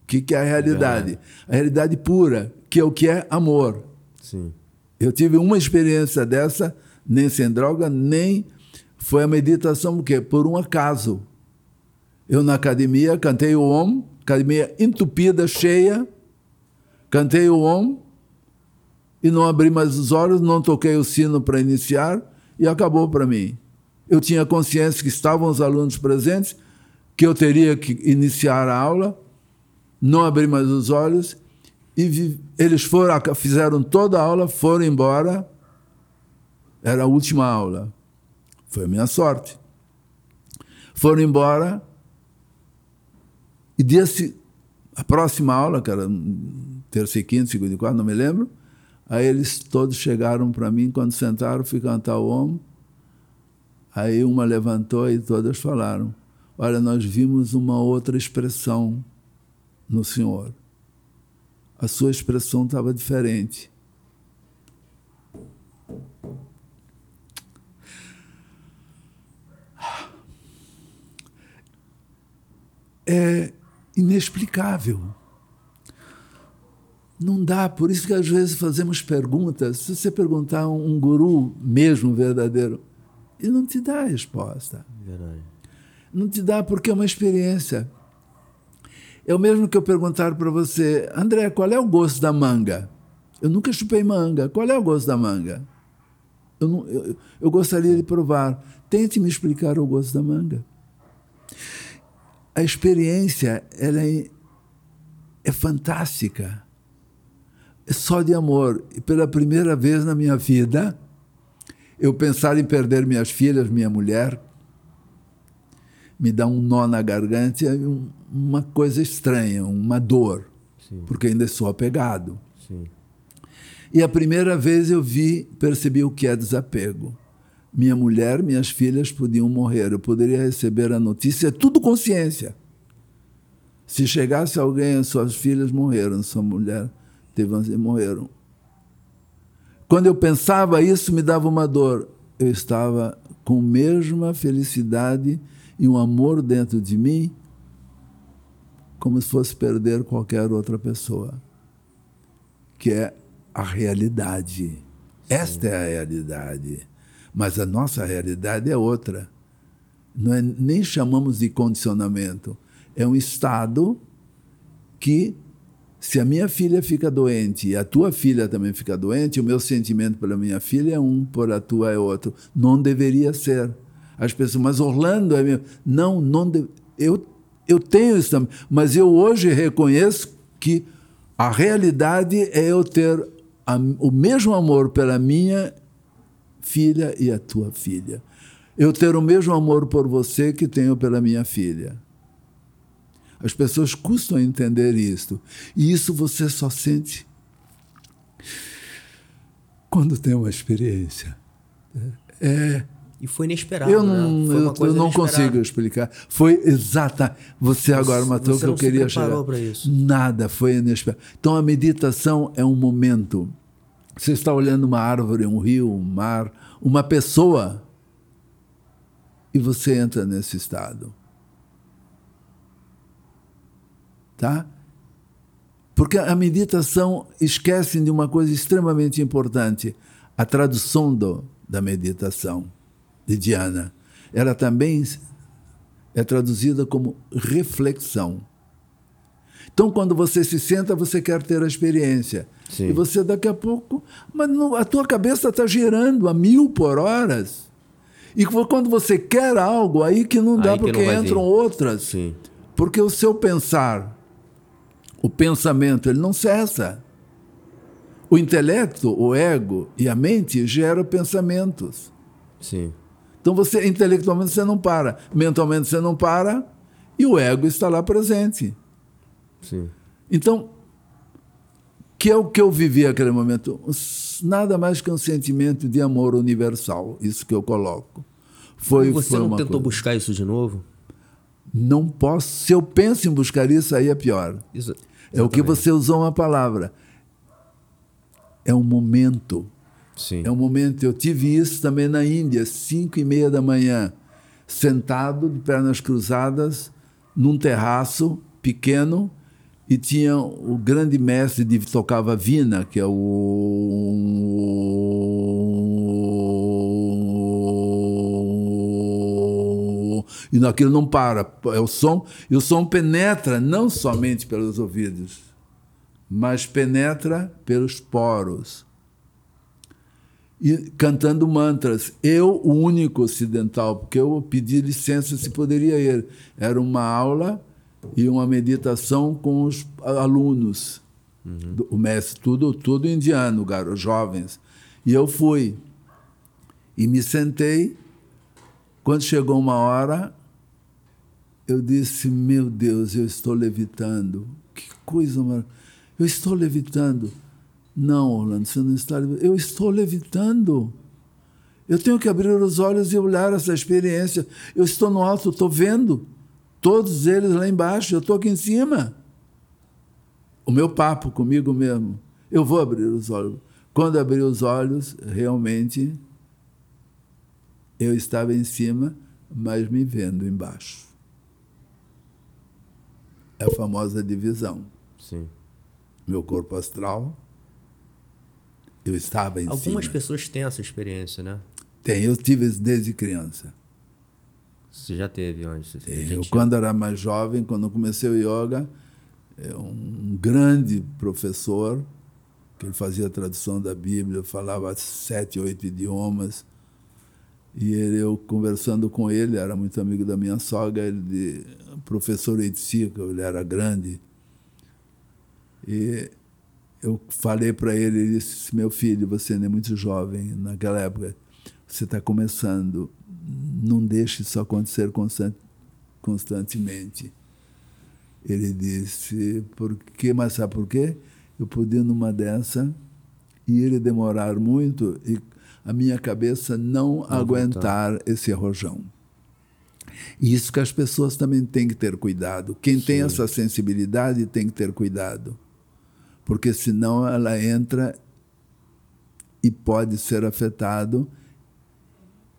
O que, que é a realidade? É. A realidade pura, que é o que é amor. Sim. Eu tive uma experiência dessa, nem sem droga, nem foi a meditação, porque por um acaso. Eu na academia cantei o Om, academia entupida, cheia, cantei o Om e não abri mais os olhos, não toquei o sino para iniciar e acabou para mim. Eu tinha consciência que estavam os alunos presentes, que eu teria que iniciar a aula, não abri mais os olhos e eles foram, fizeram toda a aula, foram embora. Era a última aula. Foi a minha sorte. Foram embora e disse a próxima aula, que era terça e quinta, segunda e quarta, não me lembro. Aí eles todos chegaram para mim, quando sentaram, fui cantar o Om. Aí uma levantou e todas falaram: Olha, nós vimos uma outra expressão no senhor. A sua expressão estava diferente. É inexplicável. Não dá, por isso que às vezes fazemos perguntas. Se você perguntar a um guru mesmo verdadeiro, ele não te dá a resposta. Verdade. Não te dá porque é uma experiência. É o mesmo que eu perguntar para você, André, qual é o gosto da manga? Eu nunca chupei manga. Qual é o gosto da manga? Eu, não, eu, eu gostaria de provar. Tente me explicar o gosto da manga. A experiência ela é, é fantástica. É só de amor. E pela primeira vez na minha vida, eu pensar em perder minhas filhas, minha mulher, me dá um nó na garganta e uma coisa estranha, uma dor, Sim. porque ainda sou apegado. Sim. E a primeira vez eu vi, percebi o que é desapego. Minha mulher, minhas filhas podiam morrer, eu poderia receber a notícia, é tudo consciência. Se chegasse alguém, suas filhas morreram, sua mulher teve morreram. Quando eu pensava isso, me dava uma dor. Eu estava com a mesma felicidade e um amor dentro de mim, como se fosse perder qualquer outra pessoa, que é a realidade. Sim. Esta é a realidade. Mas a nossa realidade é outra. Não é, nem chamamos de condicionamento. É um estado que, se a minha filha fica doente e a tua filha também fica doente, o meu sentimento pela minha filha é um, por a tua é outro. Não deveria ser. As pessoas, mas Orlando é meu. Não, não de, eu, eu tenho isso também. Mas eu hoje reconheço que a realidade é eu ter a, o mesmo amor pela minha filha e a tua filha. Eu ter o mesmo amor por você que tenho pela minha filha. As pessoas custam entender isto. E isso você só sente quando tem uma experiência. É. E foi inesperado. Eu não, né? eu, eu não consigo explicar. Foi exata. Você agora matou o que eu queria chegar. Nada, foi inesperado. Então a meditação é um momento você está olhando uma árvore, um rio, um mar, uma pessoa, e você entra nesse estado. Tá? Porque a meditação esquece de uma coisa extremamente importante, a tradução do, da meditação de Diana. Ela também é traduzida como reflexão. Então, quando você se senta, você quer ter a experiência. Sim. E você daqui a pouco. Mas não, a tua cabeça está girando a mil por horas. E quando você quer algo, aí que não dá, aí porque não entram vir. outras. Sim. Porque o seu pensar, o pensamento, ele não cessa. O intelecto, o ego e a mente geram pensamentos. Sim. Então você intelectualmente você não para, mentalmente você não para e o ego está lá presente. Sim. Então, que é o que eu vivi naquele momento? Nada mais que um sentimento de amor universal, isso que eu coloco. Foi, você foi não tentou coisa. buscar isso de novo? Não posso. Se eu penso em buscar isso, aí é pior. Isso, é o que você usou uma palavra. É um momento. Sim. É um momento. Eu tive isso também na Índia, cinco e meia da manhã, sentado de pernas cruzadas, num terraço pequeno, e tinha o grande mestre de tocava vina, que é o e naquilo não para, é o som, e o som penetra não somente pelos ouvidos, mas penetra pelos poros. E cantando mantras. Eu, o único ocidental, porque eu pedi licença se poderia ir. Era uma aula e uma meditação com os alunos. Uhum. O mestre, tudo, tudo indiano, garotos, jovens. E eu fui. E me sentei. Quando chegou uma hora, eu disse: Meu Deus, eu estou levitando. Que coisa maravilhosa. Eu estou levitando. Não, Orlando, você não está levitando. Eu estou levitando. Eu tenho que abrir os olhos e olhar essa experiência. Eu estou no alto, estou vendo. Todos eles lá embaixo, eu estou aqui em cima. O meu papo comigo mesmo. Eu vou abrir os olhos. Quando abri os olhos, realmente eu estava em cima, mas me vendo embaixo. é a famosa divisão. Sim. Meu corpo astral, eu estava em Algumas cima. pessoas têm essa experiência, né? Tem, eu tive isso desde criança. Você já teve antes? Já Eu, quando era mais jovem, quando comecei o yoga, é, um grande professor, que ele fazia a tradução da Bíblia, falava sete, oito idiomas, e eu conversando com ele, era muito amigo da minha sogra, ele, professor Eitsica, ele era grande, e eu falei para ele, ele disse, meu filho, você ainda é muito jovem naquela época, você está começando, não deixe isso acontecer constant, constantemente. Ele disse, por quê? Mas sabe por quê? Eu podia numa dessa e ele demorar muito e a minha cabeça não, aguentar esse arrojão. E isso que as pessoas também têm que ter cuidado. Quem tem Sim. essa sensibilidade tem que ter cuidado. Porque senão ela entra e pode ser afetado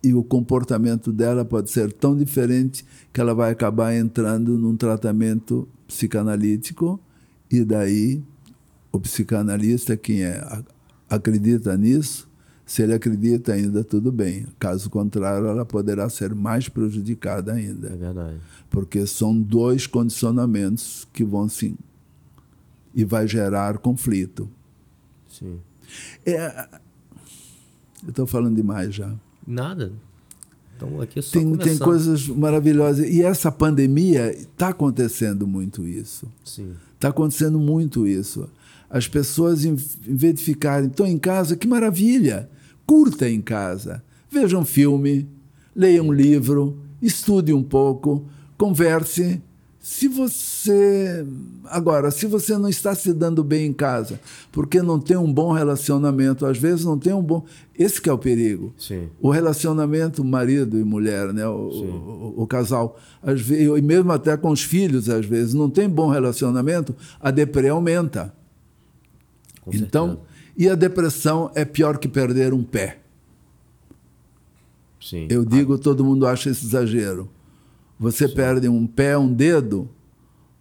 e o comportamento dela pode ser tão diferente que ela vai acabar entrando num tratamento psicanalítico e daí o psicanalista, quem é, acredita nisso, se ele acredita ainda tudo bem. Caso contrário, ela poderá ser mais prejudicada É ainda, verdade. porque são dois condicionamentos que vão sim e vai gerar conflito. Sim. É, eu estou falando demais já. Nada. Então aqui é só Tem, tem coisas maravilhosas. E essa pandemia está acontecendo muito isso. Sim. Está acontecendo muito isso. As pessoas, em, em vez de ficarem, estão em casa, que maravilha! Curta em casa. Veja um filme, leia um livro, estude um pouco, converse. Se você. Agora, se você não está se dando bem em casa, porque não tem um bom relacionamento, às vezes não tem um bom. Esse que é o perigo. Sim. O relacionamento marido e mulher, né? o, o, o casal, às vezes, e mesmo até com os filhos, às vezes, não tem bom relacionamento, a deprê aumenta. Com então, certeza. E a depressão é pior que perder um pé. Sim. Eu digo, todo mundo acha esse exagero. Você perde um pé, um dedo,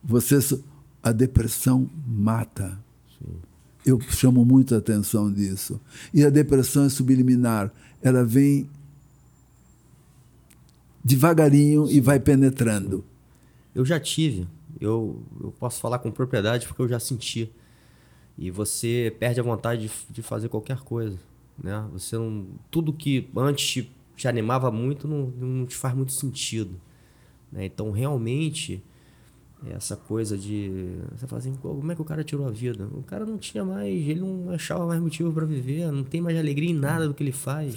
você a depressão mata. Eu chamo muito a atenção disso. E a depressão é subliminar. Ela vem devagarinho e vai penetrando. Eu já tive. Eu, eu posso falar com propriedade porque eu já senti. E você perde a vontade de, de fazer qualquer coisa. Né? Você não, tudo que antes te, te animava muito não, não te faz muito sentido. Né? Então, realmente, essa coisa de. Você fala assim, "Pô, como é que o cara tirou a vida? O cara não tinha mais. Ele não achava mais motivo para viver, não tem mais alegria em nada do que ele faz.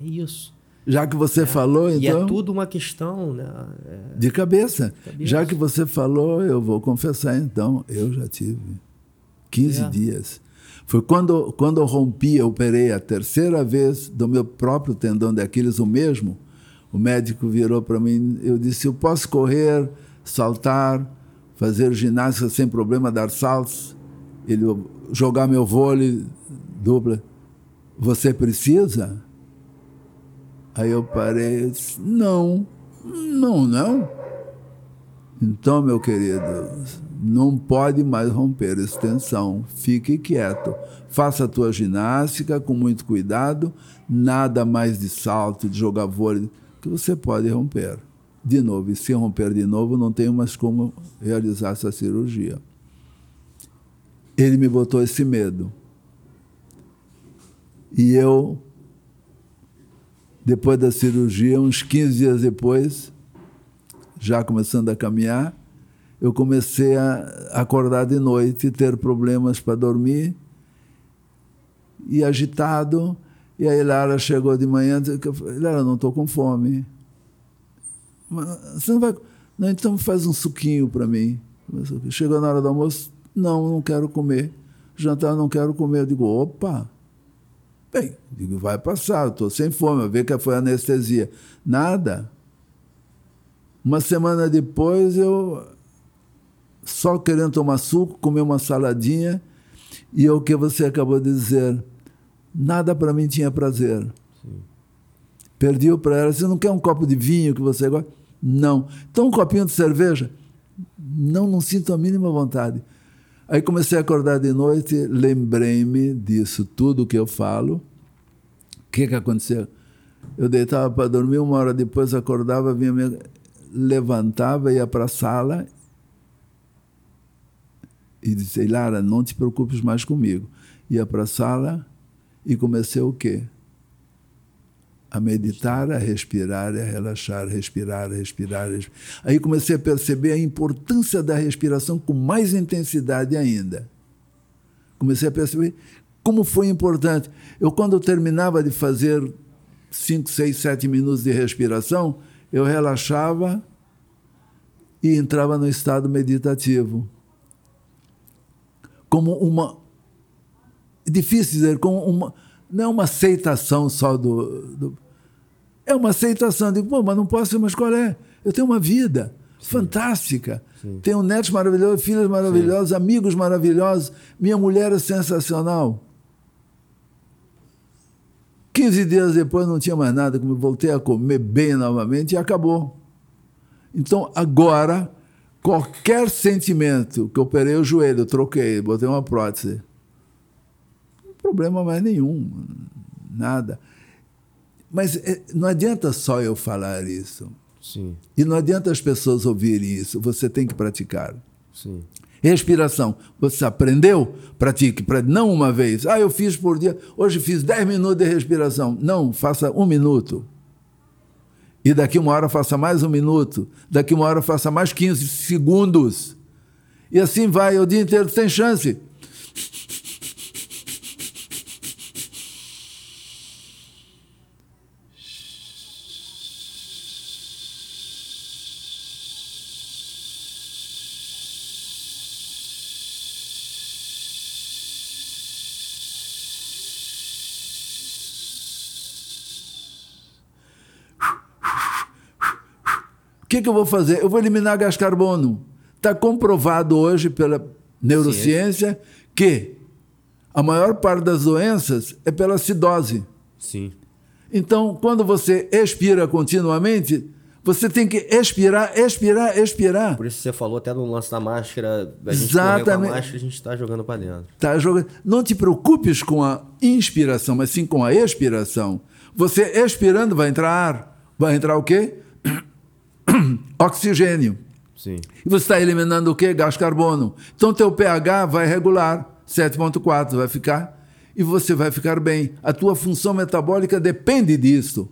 É isso. Já que você falou, E então. é tudo uma questão, né? É, De cabeça. Cabeça. Já que você falou, eu vou confessar então, eu já tive 15 É. dias. Foi quando, quando eu rompi, eu operei a terceira vez do meu próprio tendão de Aquiles, o mesmo. O médico virou para mim, eu disse, eu posso correr, saltar, fazer ginástica sem problema, dar saltos, ele jogar meu vôlei, dupla. Você precisa? Aí eu parei e disse, não, não, não. Então, meu querido, não pode mais romper a extensão. Fique quieto. Faça a tua ginástica com muito cuidado. Nada mais de salto, de jogar vôlei, que você pode romper. De novo, e se romper de novo, não tenho mais como realizar essa cirurgia. Ele me botou esse medo. E eu depois da cirurgia, uns 15 dias depois, já começando a caminhar, eu comecei a acordar de noite, ter problemas para dormir e agitado. E aí Lara chegou de manhã e disse, Lara, não estou com fome. Mas você não vai... Não, então faz um suquinho para mim. Chegou na hora do almoço, não, não quero comer. Jantar, não quero comer. Eu digo, opa, Bem, digo, vai passar, estou sem fome, ver que foi anestesia. Nada. Uma semana depois, eu só querendo tomar suco, comer uma saladinha, e é o que você acabou de dizer. Nada para mim tinha prazer. Sim. Perdi para ela. Você não quer um copo de vinho que você gosta? Não. Então, um copinho de cerveja? Não, não sinto a mínima vontade. Aí comecei a acordar de noite, lembrei-me disso tudo que eu falo. O que, que aconteceu? Eu deitava para dormir, uma hora depois acordava, vinha me... levantava, ia para a sala e disse, Lara, não te preocupes mais comigo. Ia para a sala e comecei o quê? A meditar, a respirar, a relaxar, respirar, respirar, respirar. Aí comecei a perceber a importância da respiração com mais intensidade ainda. Comecei a perceber como foi importante. Eu, quando eu terminava de fazer 5, 6, 7 minutos de respiração, eu relaxava e entrava no estado meditativo. Como uma. É difícil dizer, como uma. Não é uma aceitação só do. do é uma aceitação. Digo, pô, mas não posso, mas qual é? Eu tenho uma vida Sim. fantástica. Sim. Tenho netos maravilhosos, filhas maravilhosas, Sim. amigos maravilhosos. Minha mulher é sensacional. 15 dias depois não tinha mais nada, como voltei a comer bem novamente e acabou. Então, agora, qualquer sentimento que eu operei o joelho, troquei, botei uma prótese, não problema mais nenhum, nada. Mas é, não adianta só eu falar isso. Sim. E não adianta as pessoas ouvirem isso, você tem que praticar. Sim. Respiração. Você aprendeu? Pratique. Não uma vez. Ah, eu fiz por dia. Hoje fiz 10 minutos de respiração. Não, faça um minuto. E daqui uma hora faça mais um minuto. Daqui uma hora faça mais 15 segundos. E assim vai o dia inteiro, tem chance. Que, que eu vou fazer? Eu vou eliminar gás carbono. Está comprovado hoje pela neurociência Sim. que a maior parte das doenças é pela acidose. Sim. Então, quando você expira continuamente, você tem que expirar, expirar, expirar. Por isso você falou até no lance da máscara, a gente Exatamente. a máscara, a gente está jogando para dentro. Tá jogando. Não te preocupes com a inspiração, mas sim com a expiração. Você expirando vai entrar ar. Vai entrar o quê? [clears throat] oxigênio. Sim. E você está eliminando o quê? Gás carbono. Então, teu pH vai regular, 7,4 vai ficar, e você vai ficar bem. A tua função metabólica depende disso.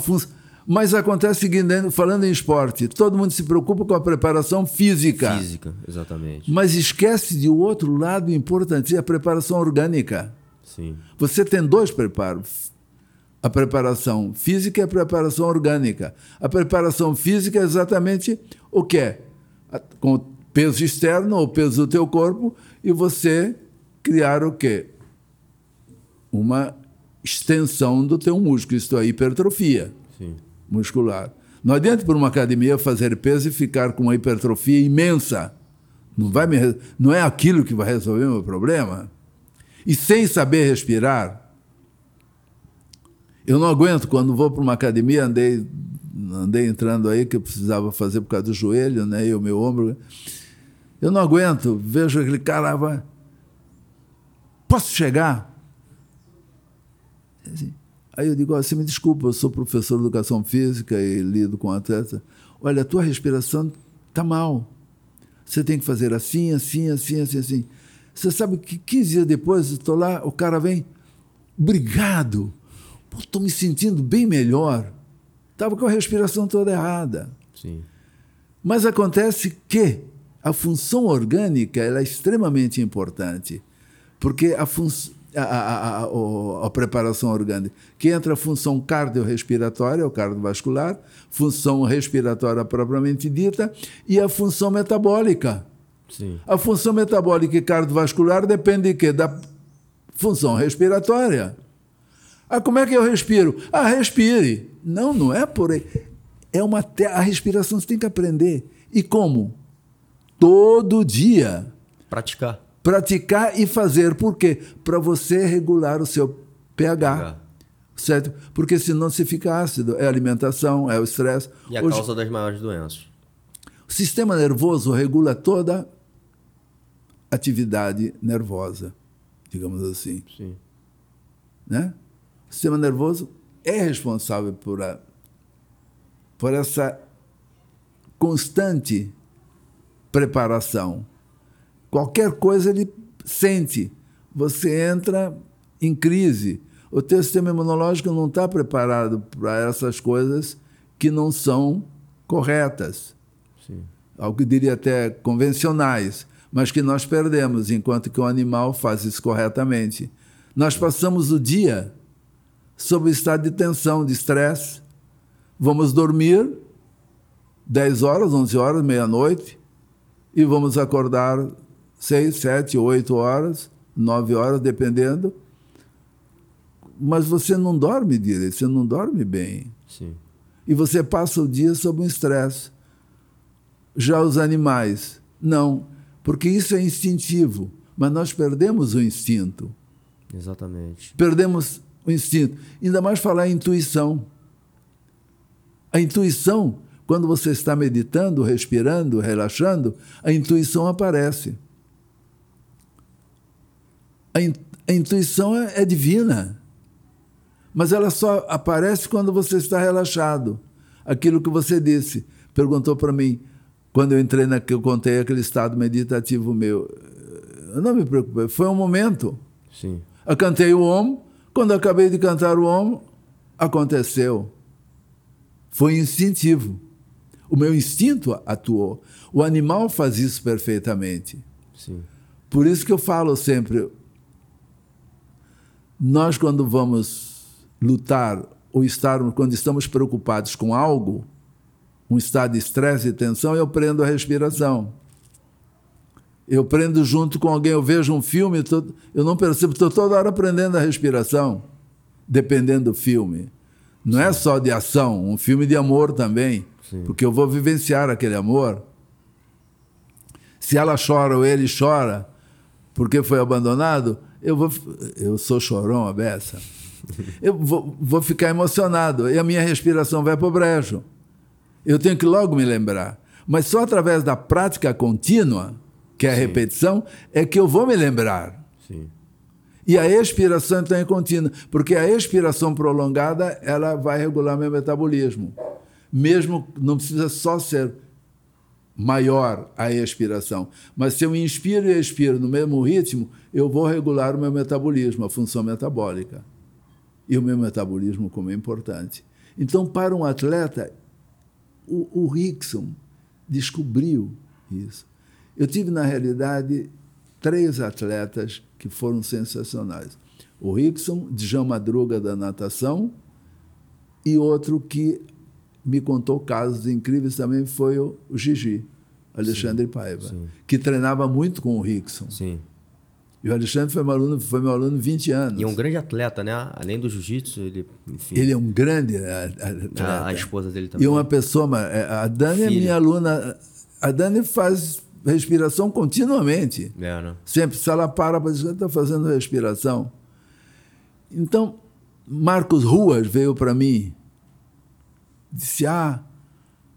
Fun... Mas acontece o seguinte, falando em esporte, todo mundo se preocupa com a preparação física. Física, exatamente. Mas esquece de outro lado importante, a preparação orgânica. Sim. Você tem dois preparos, a preparação física e a preparação orgânica. A preparação física é exatamente o que é? Com o peso externo, o peso do teu corpo, e você criar o quê? Uma extensão do teu músculo, isto é, hipertrofia Sim. muscular. Não adianta para uma academia fazer peso e ficar com uma hipertrofia imensa. Não, vai me, não é aquilo que vai resolver o meu problema. E sem saber respirar, eu não aguento, quando vou para uma academia, andei, andei entrando aí, que eu precisava fazer por causa do joelho, né, e o meu ombro. Eu não aguento, vejo aquele cara, vai, posso chegar? Assim, aí eu digo, você me desculpa, eu sou professor de educação física e lido com atleta. Olha, a tua respiração está mal. Você tem que fazer assim, assim, assim, assim, assim. Você sabe que 15 dias depois, estou lá, o cara vem, obrigado estou me sentindo bem melhor. Estava com a respiração toda errada. Sim. Mas acontece que a função orgânica é extremamente importante, porque a, a, a, a, a preparação orgânica, que entra a função cardiorrespiratória, ou cardiovascular, função respiratória propriamente dita, e a função metabólica. Sim. A função metabólica e cardiovascular depende de quê? Da função respiratória. Ah, como é que eu respiro? Ah, respire. Não, não é por aí. É uma te... a respiração você tem que aprender. E como? Todo dia. Praticar. Praticar e fazer. Por quê? Para você regular o seu pH. Certo? Porque senão você fica ácido. É a alimentação, é o estresse. E a Hoje... causa das maiores doenças. O sistema nervoso regula toda atividade nervosa, digamos assim. Sim. Né? O sistema nervoso é responsável por, a, por essa constante preparação. Qualquer coisa ele sente. Você entra em crise. O teu sistema imunológico não está preparado para essas coisas que não são corretas. Sim. Algo que diria até convencionais, mas que nós perdemos, enquanto que o animal faz isso corretamente. Nós passamos o dia sob o estado de tensão, de estresse. Vamos dormir 10 horas, 11 horas, meia-noite, e vamos acordar 6, 7, 8 horas, 9 horas, dependendo. Mas você não dorme direito, você não dorme bem. Sim. E você passa o dia sob um estresse. Já os animais, não, porque isso é instintivo, mas nós perdemos o instinto. Exatamente. Perdemos o instinto. Ainda mais falar em intuição. A intuição, quando você está meditando, respirando, relaxando, a intuição aparece. A, in, a intuição é, é divina. Mas ela só aparece quando você está relaxado. Aquilo que você disse. Perguntou para mim, quando eu entrei na que eu contei aquele estado meditativo meu. Eu não me preocupei, foi um momento. Sim. Eu cantei o Om, quando acabei de cantar o Om, aconteceu. Foi instintivo. O meu instinto atuou. O animal faz isso perfeitamente. Sim. Por isso que eu falo sempre, nós quando vamos lutar ou estar quando estamos preocupados com algo, um estado de estresse e tensão, eu prendo a respiração. Eu prendo junto com alguém, eu vejo um filme, eu não percebo, estou toda hora prendendo a respiração, dependendo do filme. Não Sim. é só de ação, um filme de amor também, Sim. porque eu vou vivenciar aquele amor. Se ela chora ou ele chora porque foi abandonado, eu vou, eu sou chorão a beça. [laughs] Eu vou, vou ficar emocionado e a minha respiração vai para o brejo. Eu tenho que logo me lembrar. Mas só através da prática contínua, que é a Sim. repetição, é que eu vou me lembrar. Sim. E a expiração então é contínua, porque a expiração prolongada ela vai regular meu metabolismo. Mesmo não precisa só ser maior a expiração, mas se eu inspiro e expiro no mesmo ritmo, eu vou regular o meu metabolismo, a função metabólica. E o meu metabolismo como é importante. Então, para um atleta, o, o Rickson descobriu isso. Eu tive, na realidade, três atletas que foram sensacionais. O Rickson, Djan Madruga, da natação, e outro que me contou casos incríveis também foi o, Gigi, Alexandre sim, Paiva, sim. que treinava muito com o Rickson. Sim. E o Alexandre foi meu aluno, foi meu aluno 20 anos. E é um grande atleta, né? Além do jiu-jitsu, ele, enfim. Ele é um grande atleta. A, a esposa dele também. E uma pessoa, é, a Dani Filha. é minha aluna. A Dani faz respiração continuamente. É, né? Sempre, se ela para para dizer, está fazendo respiração. Então, Marcos Ruas veio para mim, disse: Ah,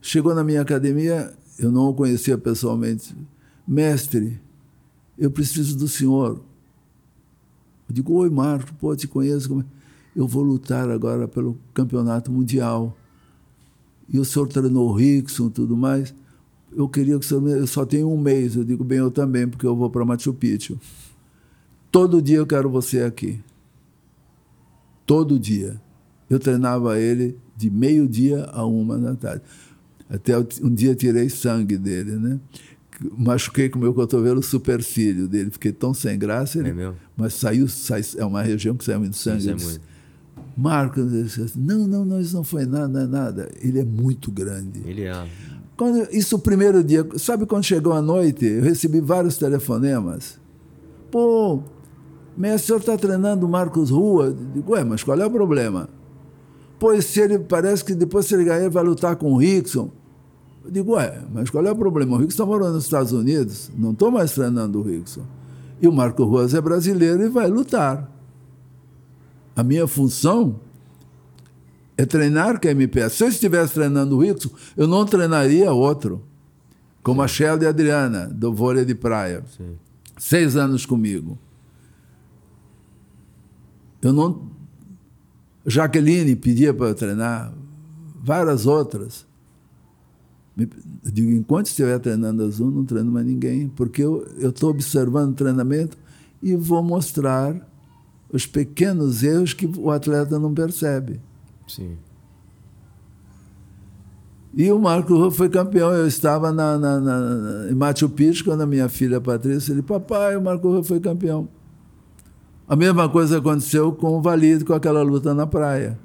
chegou na minha academia, eu não o conhecia pessoalmente. Mestre, eu preciso do senhor. Eu digo, oi Marcos, pô, te conheço. É? Eu vou lutar agora pelo campeonato mundial. E o senhor treinou o Rickson e tudo mais. Eu queria que senhor. Eu só tenho um mês. Eu digo, bem, eu também, porque eu vou para Machu Picchu. Todo dia eu quero você aqui. Todo dia. Eu treinava ele de meio-dia a uma da tarde. Até um dia tirei sangue dele, né? machuquei com o meu cotovelo o supercílio dele, fiquei tão sem graça. Ele, é mas saiu, sai, é uma região que sai muito sangue. É muito. Marcos, assim, não, não, não, isso não foi nada, não é nada. Ele é muito grande. Ele é. Quando, isso o primeiro dia, sabe quando chegou a noite, eu recebi vários telefonemas. Pô, mestre, o senhor está treinando o Marcos Rua? Digo, ué, mas qual é o problema? Pois se ele parece que depois se ele ganhar, ele vai lutar com o Rickson. Eu digo, ué, mas qual é o problema? O Rickson está morando nos Estados Unidos, não estou mais treinando o Rickson. E o Marco Ruas é brasileiro e vai lutar. A minha função é treinar com a MPS. Se eu estivesse treinando o Rickson, eu não treinaria outro. Como Sim. a Sheldon e a Adriana, do vôlei de praia. Sim. Seis anos comigo. Eu não. Jaqueline pedia para eu treinar, várias outras. Eu digo, enquanto estiver treinando azul, não treino mais ninguém, porque eu estou observando o treinamento e vou mostrar os pequenos erros que o atleta não percebe. Sim. E o Marco Rua foi campeão. Eu estava na, na, na, em Machu Picchu quando a minha filha Patrícia ele papai, o Marco Rua foi campeão. A mesma coisa aconteceu com o Valide com aquela luta na praia.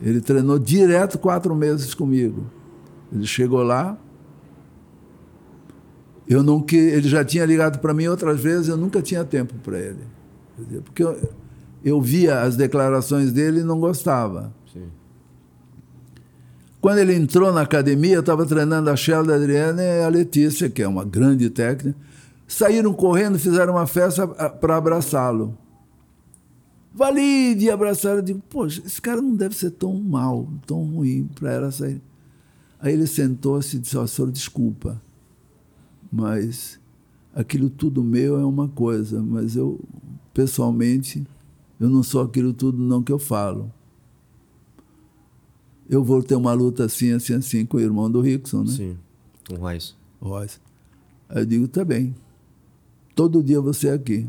Ele treinou direto quatro meses comigo. Ele chegou lá, eu não que ele já tinha ligado para mim outras vezes, eu nunca tinha tempo para ele, porque eu, eu, via as declarações dele e não gostava. Sim. Quando ele entrou na academia, eu estava treinando a Sheldon, a Adriana e a Letícia, que é uma grande técnica. Saíram correndo, fizeram uma festa para abraçá-lo. Valide, abraçaram. Eu digo, poxa, esse cara não deve ser tão mal, tão ruim para ela sair. Aí ele sentou-se e disse, oh, senhor, desculpa, mas aquilo tudo meu é uma coisa, mas eu, pessoalmente, eu não sou aquilo tudo não que eu falo eu vou ter uma luta assim, assim, assim com o irmão do Rickson, né? Sim, o Royce. Royce. Aí eu digo, tá bem. Todo dia você é aqui.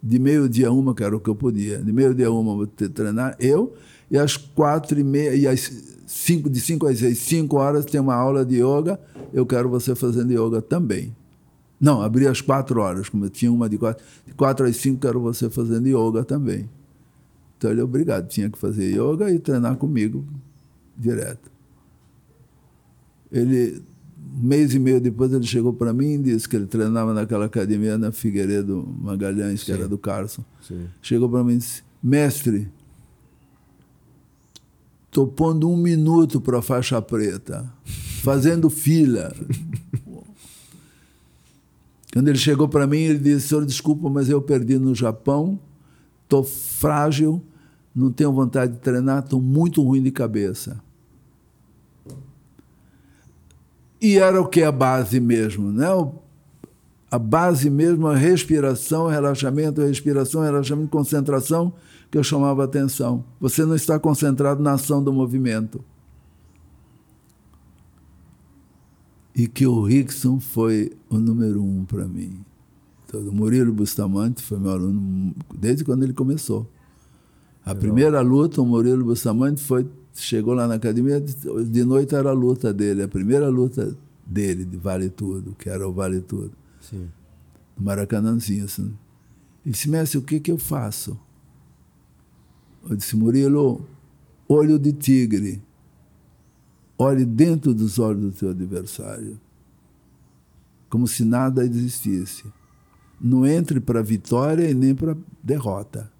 De meio-dia a uma, que era o que eu podia. De meio-dia a uma vou ter treinar eu, e às quatro e meia, e às cinco, de cinco às seis, cinco horas tem uma aula de yoga, eu quero você fazendo yoga também. Não, abri às quatro horas, como eu tinha uma de quatro. De quatro às cinco, quero você fazendo yoga também. Então ele, obrigado, tinha que fazer yoga e treinar comigo direto. Ele, um mês e meio depois, ele chegou para mim e disse que ele treinava naquela academia na Figueiredo Magalhães, que Sim. era do Carson. Sim. Chegou para mim e disse: Mestre, estou pondo um minuto para a faixa preta, fazendo fila. [laughs] Quando ele chegou para mim, ele disse: Senhor, desculpa, mas eu perdi no Japão, estou frágil, não tenho vontade de treinar, estou muito ruim de cabeça. E era o que a base mesmo, né? A base mesmo, a respiração, relaxamento, respiração, relaxamento, concentração, que eu chamava atenção. Você não está concentrado na ação do movimento. E que o Rickson foi o número um para mim. Então, o Murilo Bustamante foi meu aluno desde quando ele começou. A primeira luta, o Murilo Bustamante foi chegou lá na academia, de noite era a luta dele, a primeira luta dele de Vale Tudo, que era o Vale Tudo. Sim. No Maracanãzinho. Assim. Ele disse, mestre, o que, que eu faço? Eu disse, Murilo, olho de tigre. Olhe dentro dos olhos do teu adversário. Como se nada existisse. Não entre para vitória e nem para derrota.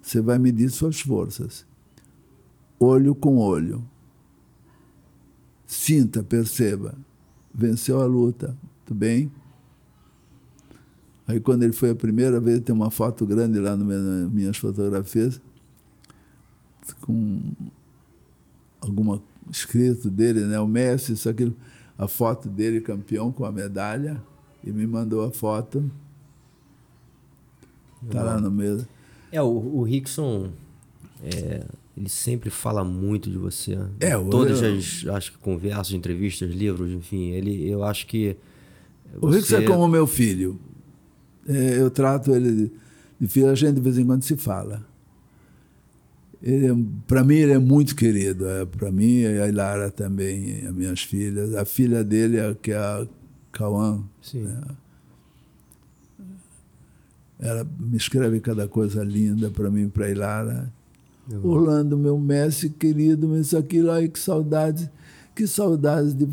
Você vai medir suas forças olho com olho. Sinta, perceba. Venceu a luta, tudo bem? Aí quando ele foi a primeira vez, tem uma foto grande lá nas minhas fotografias, com alguma escrito dele, né? O Messi, isso aquilo, a foto dele campeão com a medalha, e me mandou a foto. Está lá no meio. É, o, o Rickson é, ele sempre fala muito de você. É, Todas eu... as acho que conversas, entrevistas, livros, enfim. Ele, eu acho que. Você... O Rickson é como meu filho. É, eu trato ele de filho, a gente de vez em quando se fala. É, para mim, ele é muito querido. É, para mim, e a Ilara também, as minhas filhas. A filha dele, que é a Cauã. Né? Ela me escreve cada coisa linda para mim, para a Ilara. Uhum. Orlando, meu mestre querido, isso aquilo, ai, que saudades, que saudades de.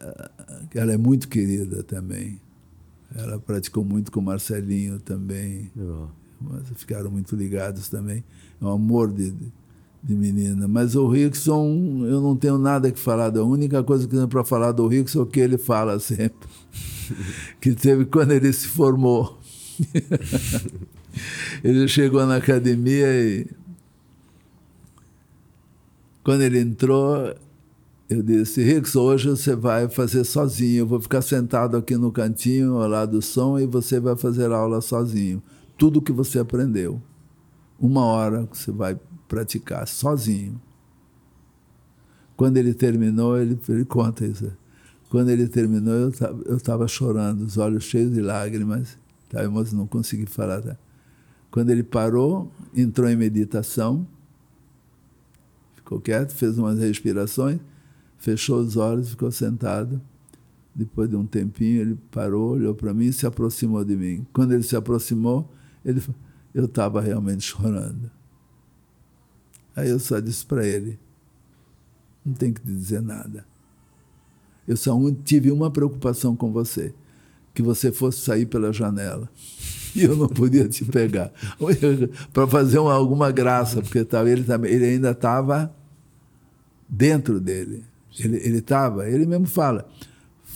Ah, ela é muito querida também. Ela praticou muito com Marcelinho também. Uhum. Ficaram muito ligados também. É um amor de, de menina. Mas o Rickson, eu não tenho nada que falar. A única coisa que tenho para falar do Rickson é o que ele fala sempre. [laughs] que teve quando ele se formou. [laughs] ele chegou na academia e quando ele entrou, Eu disse, Rix, hoje você vai fazer sozinho. Eu vou ficar sentado aqui no cantinho, ao lado do som, e você vai fazer aula sozinho. Tudo que você aprendeu. Uma hora você vai praticar sozinho. Quando ele terminou, ele, ele conta isso. Quando ele terminou, eu estava chorando, os olhos cheios de lágrimas. Tá, mas não consegui falar. Tá? Quando ele parou, entrou em meditação, ficou quieto, fez umas respirações fechou os olhos, ficou sentado. Depois de um tempinho, ele parou, olhou para mim e se aproximou de mim. Quando ele se aproximou, ele, eu estava realmente chorando. Aí eu só disse para ele: não tem que te dizer nada. Eu só tive uma preocupação com você, que você fosse sair pela janela. [laughs] E eu não podia te pegar. [laughs] para fazer uma, alguma graça, porque ele, ele ainda estava dentro dele. Ele estava, ele, ele, mesmo fala,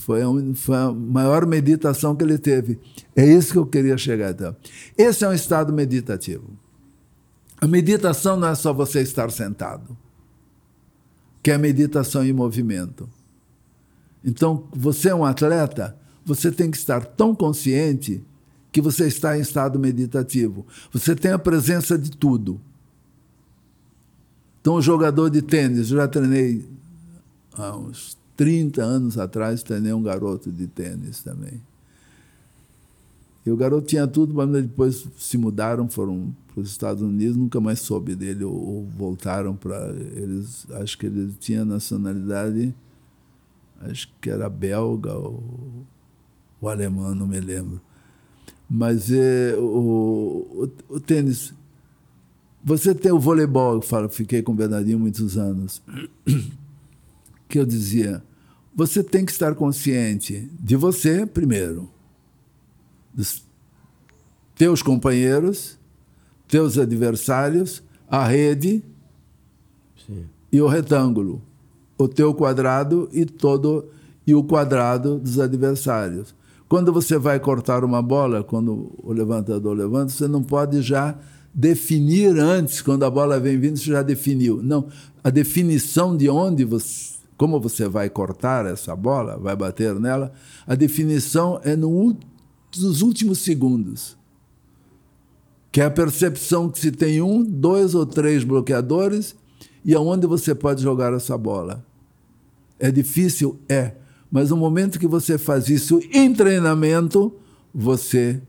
foi a, foi a maior meditação que ele teve. É isso que eu queria chegar então. Esse é um estado meditativo. A meditação não é só você estar sentado, que é a meditação em movimento. Então, você é um atleta, você tem que estar tão consciente que você está em estado meditativo. Você tem a presença de tudo. Então, o jogador de tênis, eu já treinei há uns 30 anos atrás, treinei um garoto de tênis também. E o garoto tinha tudo, mas depois se mudaram, foram para os Estados Unidos, nunca mais soube dele, ou, ou voltaram para. eles Acho que ele tinha nacionalidade, acho que era belga ou, ou não me lembro. Mas é, o, o, o tênis. Você tem o voleibol, eu falo, fiquei com o Bernardinho muitos anos que eu dizia: você tem que estar consciente de você, primeiro, dos teus companheiros, teus adversários, a rede Sim. e o retângulo, o teu quadrado e todo e o quadrado dos adversários. Quando você vai cortar uma bola, quando o levantador levanta, você não pode já definir antes, quando a bola vem vindo, você já definiu. Não, a definição de onde você como você vai cortar essa bola, vai bater nela, a definição é no, nos últimos segundos. Que é a percepção que se tem um, dois ou três bloqueadores e aonde você pode jogar essa bola. É difícil? É. Mas no momento que você faz isso em treinamento, você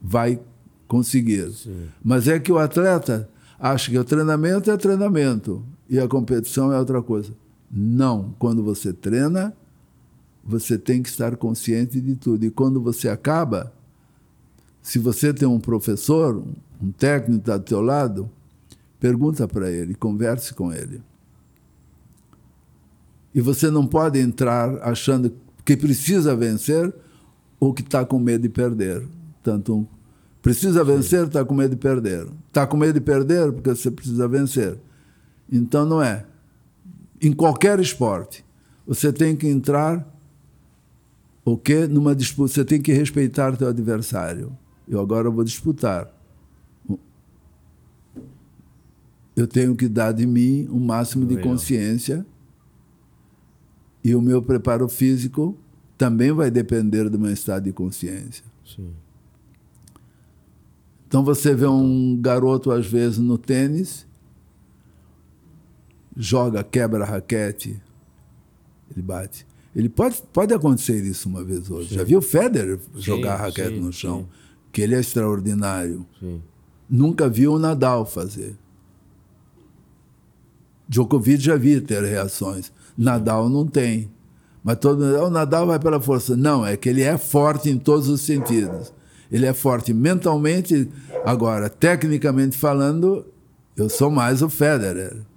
vai conseguir. Sim. Mas é que o atleta acha que o treinamento é treinamento e a competição é outra coisa. Não. Quando você treina, você tem que estar consciente de tudo. E quando você acaba, se você tem um professor, um técnico do teu lado, pergunta para ele, converse com ele. E você não pode entrar achando que precisa vencer ou que está com medo de perder. Tanto precisa vencer, está com medo de perder. Está com medo de perder porque você precisa vencer. Então não é em qualquer esporte, você tem que entrar o quê? Numa disputa, você tem que respeitar teu adversário. Eu agora vou disputar. Eu tenho que dar de mim o um máximo de consciência e o meu preparo físico também vai depender do meu estado de consciência. Sim. Então você vê um garoto às vezes no tênis joga, quebra a raquete, ele bate. Ele pode, pode acontecer isso uma vez ou outra. Sim. Já viu o Federer jogar sim, a raquete sim, no chão? Que ele é extraordinário. Nunca viu o Nadal fazer. Djokovic já vi ter reações. Nadal não tem. Mas todo o Nadal vai pela força. Não, é que ele é forte em todos os sentidos. Ele é forte mentalmente. Agora, tecnicamente falando, eu sou mais o Federer.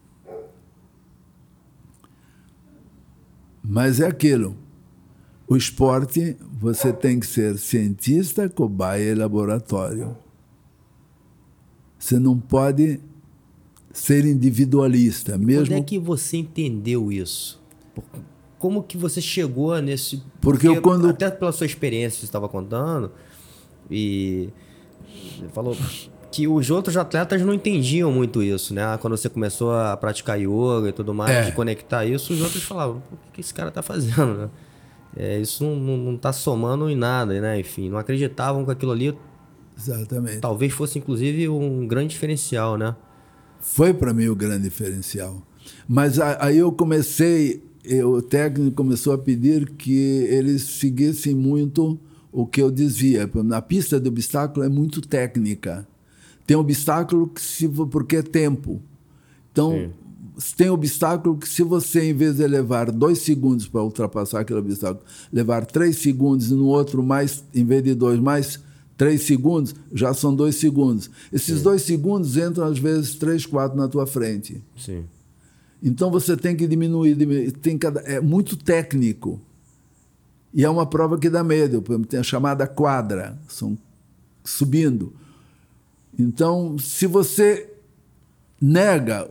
Mas é aquilo. O esporte, você tem que ser cientista, cobaia e laboratório. Você não pode ser individualista. Mesmo... Quando é que você entendeu isso? Como que você chegou nesse... Porque, Porque eu quando... Até pela sua experiência, você estava contando, e você falou que os outros atletas não entendiam muito isso, né? Quando você começou a praticar yoga e tudo mais, É. de conectar isso, os outros falavam, "Pô, o que esse cara tá fazendo, né? É, isso não, não, não tá somando em nada, né? Enfim, não acreditavam que aquilo ali Exatamente. talvez fosse, inclusive, um grande diferencial, né? Foi para mim o grande diferencial. Mas aí eu comecei, eh, o técnico começou a pedir que eles seguissem muito o que eu dizia. Na pista de obstáculo é muito técnica. Tem obstáculo que se porque é tempo. Então, tem obstáculo que se você, em vez de levar dois segundos para ultrapassar aquele obstáculo, levar três segundos e no outro mais, em vez de dois, mais três segundos, já são dois segundos. Esses dois segundos entram, às vezes, três, quatro na tua frente. Sim. Então você tem que diminuir, diminuir tem cada, é muito técnico. E é uma prova que dá medo, tem a chamada quadra, são subindo. Então, se você nega,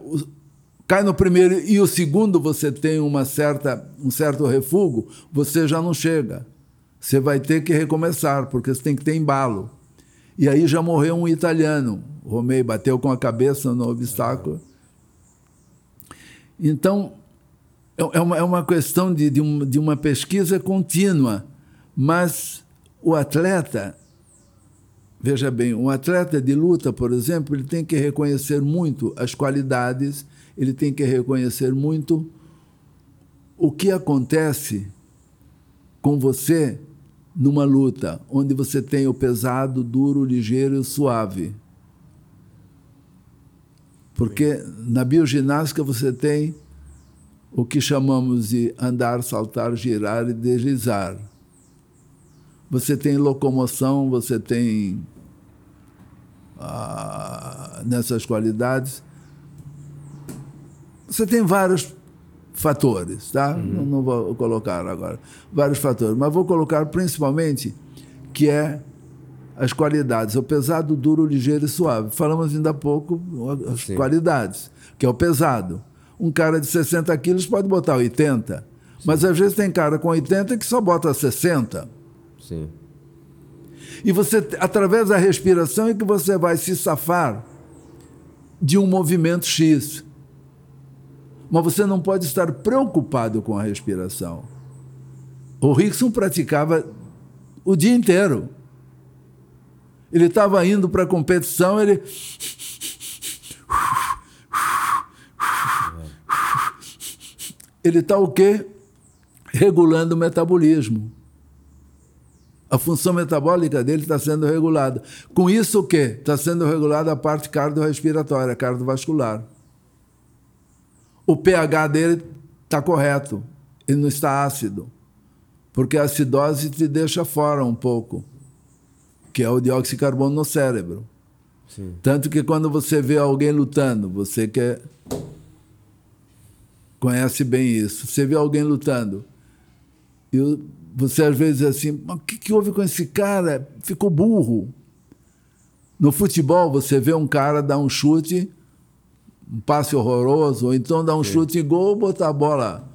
cai no primeiro e o segundo você tem uma certa, um certo refúgio, você já não chega. Você vai ter que recomeçar, porque você tem que ter embalo. E aí já morreu um italiano. O Romei bateu com a cabeça no obstáculo. Então, é é uma, é uma questão de, de, um, de uma pesquisa contínua, mas o atleta, veja bem, um atleta de luta, por exemplo, ele tem que reconhecer muito as qualidades, ele tem que reconhecer muito o que acontece com você numa luta, onde você tem o pesado, duro, ligeiro e suave. Porque na bioginástica você tem o que chamamos de andar, saltar, girar e deslizar. Você tem locomoção, você tem ah, nessas qualidades. Você tem vários fatores, tá? Não, não vou colocar agora vários fatores, mas vou colocar principalmente que é as qualidades, o pesado, duro, ligeiro e suave. Falamos ainda há pouco as Sim. qualidades, que é o pesado. Um cara de 60 quilos pode botar 80, mas às vezes tem cara com 80 que só bota 60. Sim. E você, através da respiração, é que você vai se safar de um movimento X. Mas você não pode estar preocupado com a respiração. O Rickson praticava o dia inteiro. Ele estava indo para a competição, ele. Ele está o quê? Regulando o metabolismo. A função metabólica dele está sendo regulada. Com isso, o quê? Está sendo regulada a parte cardiorrespiratória, cardiovascular. O pH dele está correto. Ele não está ácido. Porque a acidose te deixa fora um pouco, que é o dióxido de carbono no cérebro. Sim. Tanto que quando você vê alguém lutando, você que é- conhece bem isso, você vê alguém lutando, e o- você às vezes diz assim, mas o que, que houve com esse cara? Ficou burro. No futebol, você vê um cara dar um chute, um passe horroroso, ou então dar um chute em gol, botar a bola.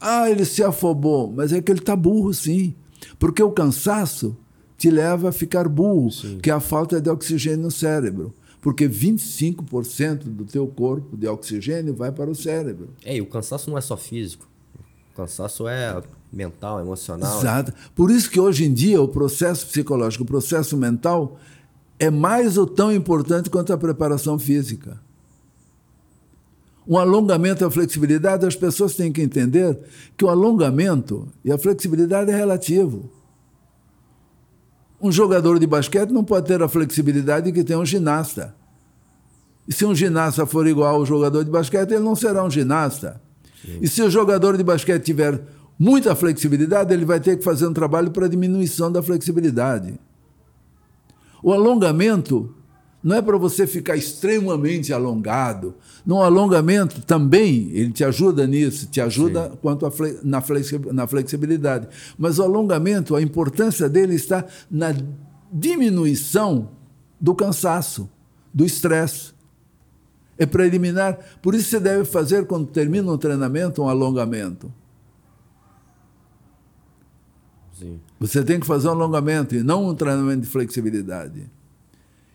Ah, ele se afobou, mas é que ele está burro, sim. Porque o cansaço te leva a ficar burro, que é a falta de oxigênio no cérebro. Porque 25% do teu corpo de oxigênio vai para o cérebro. É, e o cansaço não é só físico. Cansaço é mental, emocional. Exato. Por isso que hoje em dia o processo psicológico, o processo mental é mais ou tão importante quanto a preparação física. Um alongamento e a flexibilidade, as pessoas têm que entender que o alongamento e a flexibilidade é relativo. Um jogador de basquete não pode ter a flexibilidade que tem um ginasta. E se um ginasta for igual ao jogador de basquete, ele não será um ginasta. E se o jogador de basquete tiver muita flexibilidade, ele vai ter que fazer um trabalho para diminuição da flexibilidade. O alongamento não é para você ficar extremamente alongado. No alongamento também ele te ajuda nisso, te ajuda Sim. quanto a fle- na, flexi- na flexibilidade. Mas o alongamento, a importância dele está na diminuição do cansaço, do estresse. É para eliminar. Por isso você deve fazer, quando termina um treinamento, um alongamento. Sim. Você tem que fazer um alongamento e não um treinamento de flexibilidade.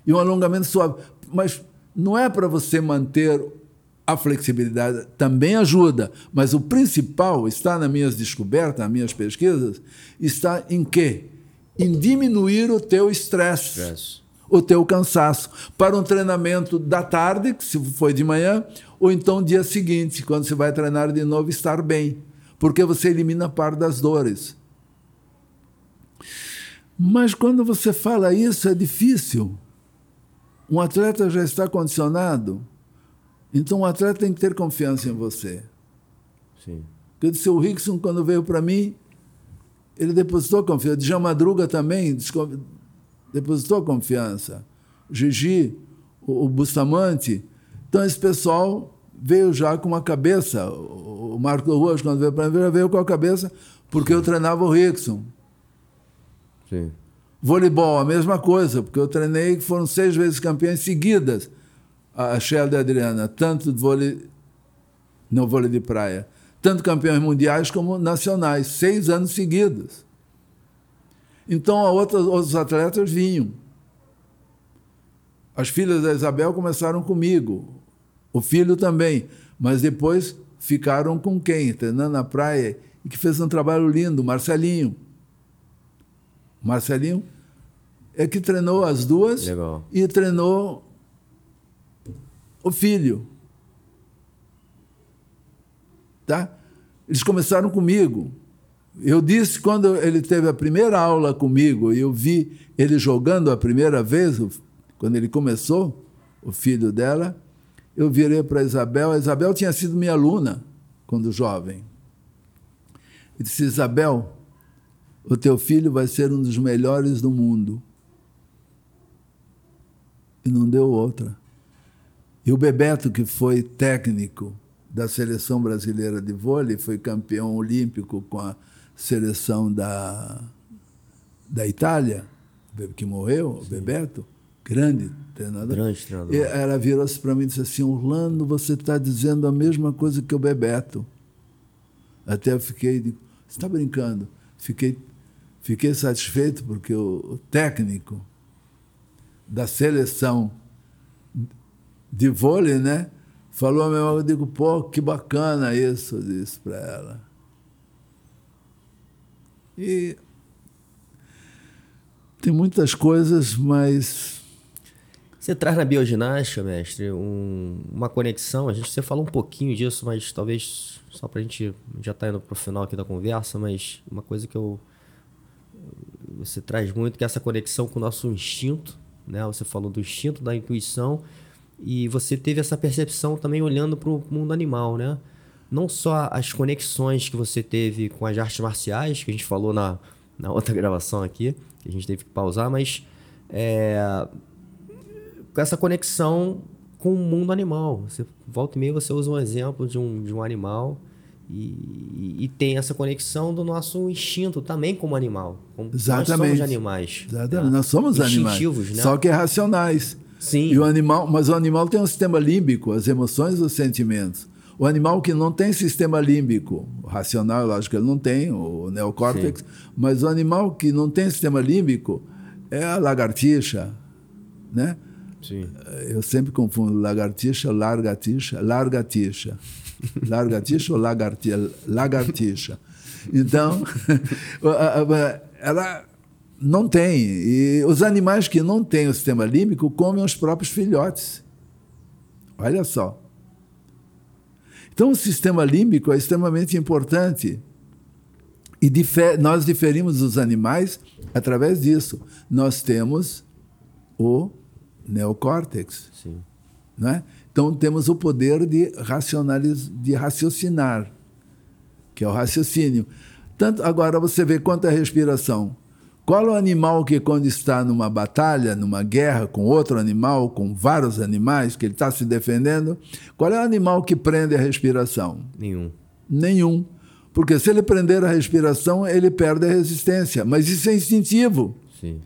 E um alongamento suave. Mas não é para você manter a flexibilidade, também ajuda, mas o principal está nas minhas descobertas, nas minhas pesquisas, está em quê? Em diminuir o teu estresse, o teu cansaço, para um treinamento da tarde, que se foi de manhã, ou então dia seguinte, quando você vai treinar de novo, estar bem, porque você elimina parte das dores. Mas quando você fala isso, é difícil. Um atleta já está condicionado. Então, o atleta tem que ter confiança em você. Sim. Porque o Rickson, quando veio para mim, ele depositou confiança. Djalma Madruga também depositou confiança. Gigi, o, o Bustamante. Então, esse pessoal veio já com uma cabeça. O Marco Ruas, quando veio para mim, já veio com a cabeça, porque Sim. eu treinava o Rickson. Sim. Voleibol, a mesma coisa, porque eu treinei, foram seis vezes campeões seguidas, a Sheila e a Adriana, tanto de vôlei, no vôlei de praia, tanto campeões mundiais como nacionais, seis anos seguidos. Então, outros, outros atletas vinham. As filhas da Isabel começaram comigo, o filho também, mas depois ficaram com quem? Treinando na praia, e que fez um trabalho lindo, Marcelinho. Marcelinho é que treinou as duas Legal. e treinou o filho. Tá? Eles começaram comigo. Eu disse quando ele teve a primeira aula comigo e eu vi ele jogando a primeira vez, quando ele começou, o filho dela, eu virei para Isabel. A Isabel tinha sido minha aluna quando jovem. E disse: Isabel, o teu filho vai ser um dos melhores do mundo. E não deu outra. E o Bebeto, que foi técnico da seleção brasileira de vôlei, foi campeão olímpico com a seleção da, da Itália, que morreu, o Bebeto, grande treinador. Grande treinador. E ela virou-se para mim e disse assim: Orlando, você está dizendo a mesma coisa que o Bebeto. Até eu fiquei, você está brincando? Fiquei Fiquei satisfeito porque o técnico da seleção de vôlei, né? Falou a mesma eu digo, pô, que bacana isso, eu disse para ela. E tem muitas coisas, mas. Você traz na bioginástica, mestre, um, uma conexão. A gente você falou um pouquinho disso, mas talvez só para a gente já tá indo para o final aqui da conversa, mas uma coisa que eu você traz muito que é essa conexão com o nosso instinto, né? Você falou do instinto, da intuição, e você teve essa percepção também olhando para o mundo animal, né? Não só as conexões que você teve com as artes marciais, que a gente falou na, na outra [laughs] gravação aqui, que a gente teve que pausar, mas é, essa conexão com o mundo animal. Você volta e meia você usa um exemplo de um, de um animal e, e, tem essa conexão do nosso instinto também como animal. Como Exatamente. Nós somos animais. Exatamente. Né? Nós somos animais. Né? Só que é racionais. Sim. E o animal, mas o animal tem um sistema límbico, as emoções e os sentimentos. O animal que não tem sistema límbico, racional, lógico que ele não tem, o neocórtex, Sim. mas o animal que não tem sistema límbico é a lagartixa, né? Sim. Eu sempre confundo lagartixa, largatixa, largatixa. [laughs] Largatixa ou lagartixa? Lagartixa. Então, [laughs] [laughs] ela não tem. E os animais que não têm o sistema límbico comem os próprios filhotes. Olha só. Então, o sistema límbico é extremamente importante. E difer nós diferimos dos animais através disso. Nós temos o neocórtex. Sim. Né? Então temos o poder de, racionaliz de raciocinar, que é o raciocínio. Tanto agora você vê quanto a respiração. Qual o animal que quando está numa batalha, numa guerra com outro animal, com vários animais que ele está se defendendo, qual é o animal que prende a respiração? Nenhum. Nenhum. Porque se ele prender a respiração, ele perde a resistência. Mas isso é instintivo. Sim.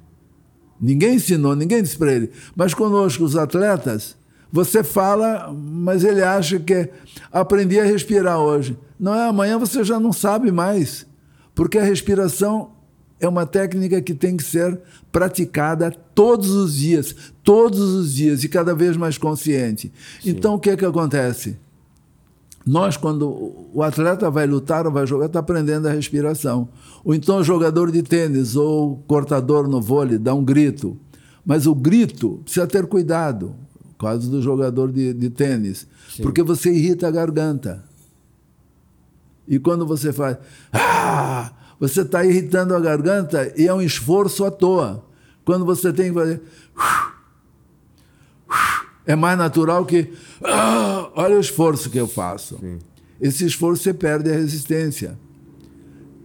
Ninguém ensinou, ninguém disse para ele. Mas conosco, os atletas, você fala, mas ele acha que aprendi a respirar hoje. Não é amanhã você já não sabe mais, porque a respiração é uma técnica que tem que ser praticada todos os dias, todos os dias e cada vez mais consciente. Sim. Então, o que é que acontece? Nós, quando o atleta vai lutar ou vai jogar, está aprendendo a respiração. Ou então o jogador de tênis ou cortador no vôlei dá um grito. Mas o grito precisa ter cuidado, caso do jogador de, de tênis, Sim. porque você irrita a garganta. E quando você faz. Ah! Você está irritando a garganta e é um esforço à toa. Quando você tem que fazer. É mais natural que. Olha o esforço que eu faço. Sim. Esse esforço você perde a resistência.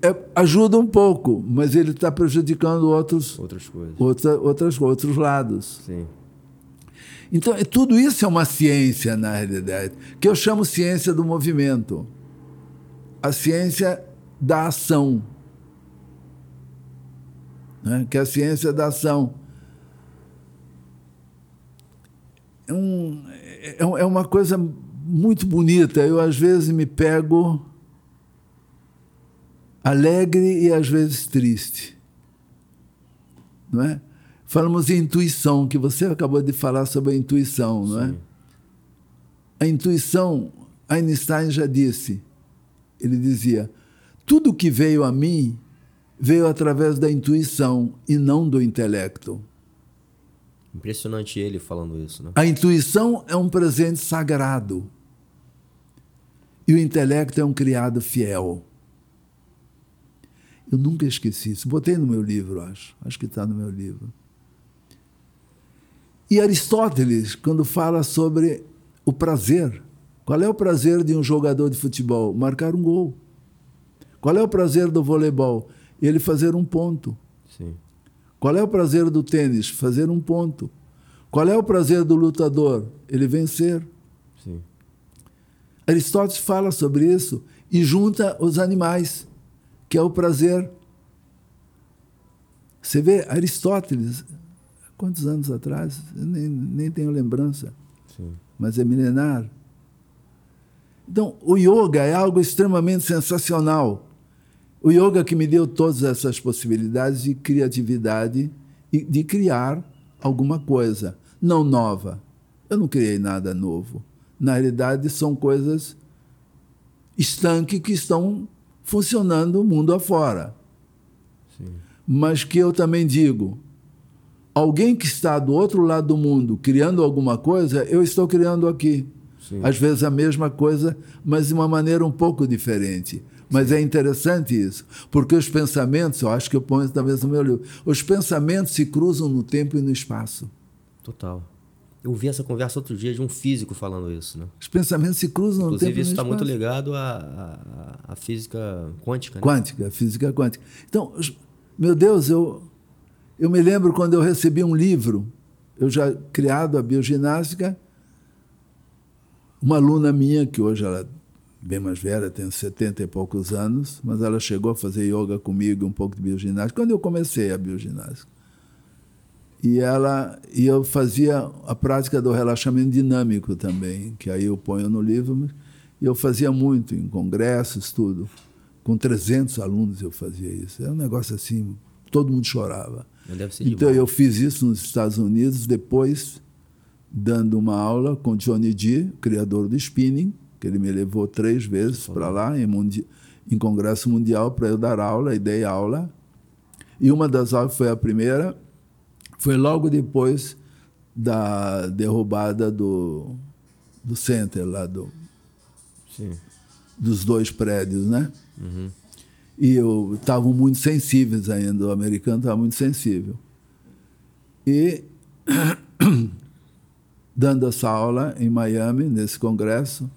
É, ajuda um pouco, mas ele está prejudicando outros, outras coisas. Outra, outras, outros lados. Sim. Então, é, tudo isso é uma ciência, na realidade, que eu chamo ciência do movimento. A ciência da ação. Né? Que é a ciência da ação. É, um, é, é uma coisa muito bonita. Eu, às vezes, me pego alegre e, às vezes, triste. Não é? Falamos em intuição, que você acabou de falar sobre a intuição, não é? A intuição, Einstein já disse, ele dizia: tudo que veio a mim veio através da intuição e não do intelecto. Impressionante ele falando isso, né? A intuição é um presente sagrado. E o intelecto é um criado fiel. Eu nunca esqueci isso. Botei no meu livro, acho. Acho que está no meu livro. E Aristóteles, quando fala sobre o prazer, qual é o prazer de um jogador de futebol? Marcar um gol. Qual é o prazer do voleibol? Ele fazer um ponto. Sim. Qual é o prazer do tênis? Fazer um ponto. Qual é o prazer do lutador? Ele vencer. Sim. Aristóteles fala sobre isso e junta os animais, que é o prazer. Você vê, Aristóteles, quantos anos atrás? Eu nem, nem tenho lembrança. Sim. Mas é milenar. Então, o yoga é algo extremamente sensacional. O yoga que me deu todas essas possibilidades de criatividade e de criar alguma coisa, não nova. Eu não criei nada novo. Na realidade, são coisas estanques que estão funcionando o mundo afora. Sim. Mas que eu também digo, alguém que está do outro lado do mundo criando alguma coisa, eu estou criando aqui. Sim. Às vezes a mesma coisa, mas de uma maneira um pouco diferente. Mas é interessante isso, porque os pensamentos, eu acho que eu ponho talvez no meu livro, os pensamentos se cruzam no tempo e no espaço. Total. Eu vi essa conversa outro dia de um físico falando isso, né? Os pensamentos se cruzam Inclusive, no tempo isso está muito ligado à, à, à física quântica. Né? Quântica, física quântica. Então, meu Deus, eu, eu me lembro quando eu recebi um livro, eu já criado a bioginástica, uma aluna minha, que hoje ela bem mais velha, tem 70 e poucos anos, mas ela chegou a fazer yoga comigo, um pouco de bioginástica, quando eu comecei a bioginástica. E ela e eu fazia a prática do relaxamento dinâmico também, que aí eu ponho no livro, e eu fazia muito em congressos, tudo. Com 300 alunos eu fazia isso. Era um negócio assim, todo mundo chorava. então eu fiz isso nos Estados Unidos, depois dando uma aula com Johnny Dee, criador do spinning, que ele me levou três vezes para lá, em, em congresso mundial, para eu dar aula, e dei aula. E uma das aulas foi a primeira, foi logo depois da derrubada do, do center lá, do, Sim. dos dois prédios, né? Uhum. E estavam muito sensíveis ainda, o americano estava muito sensível. E [clears throat] dando essa aula em Miami, nesse congresso,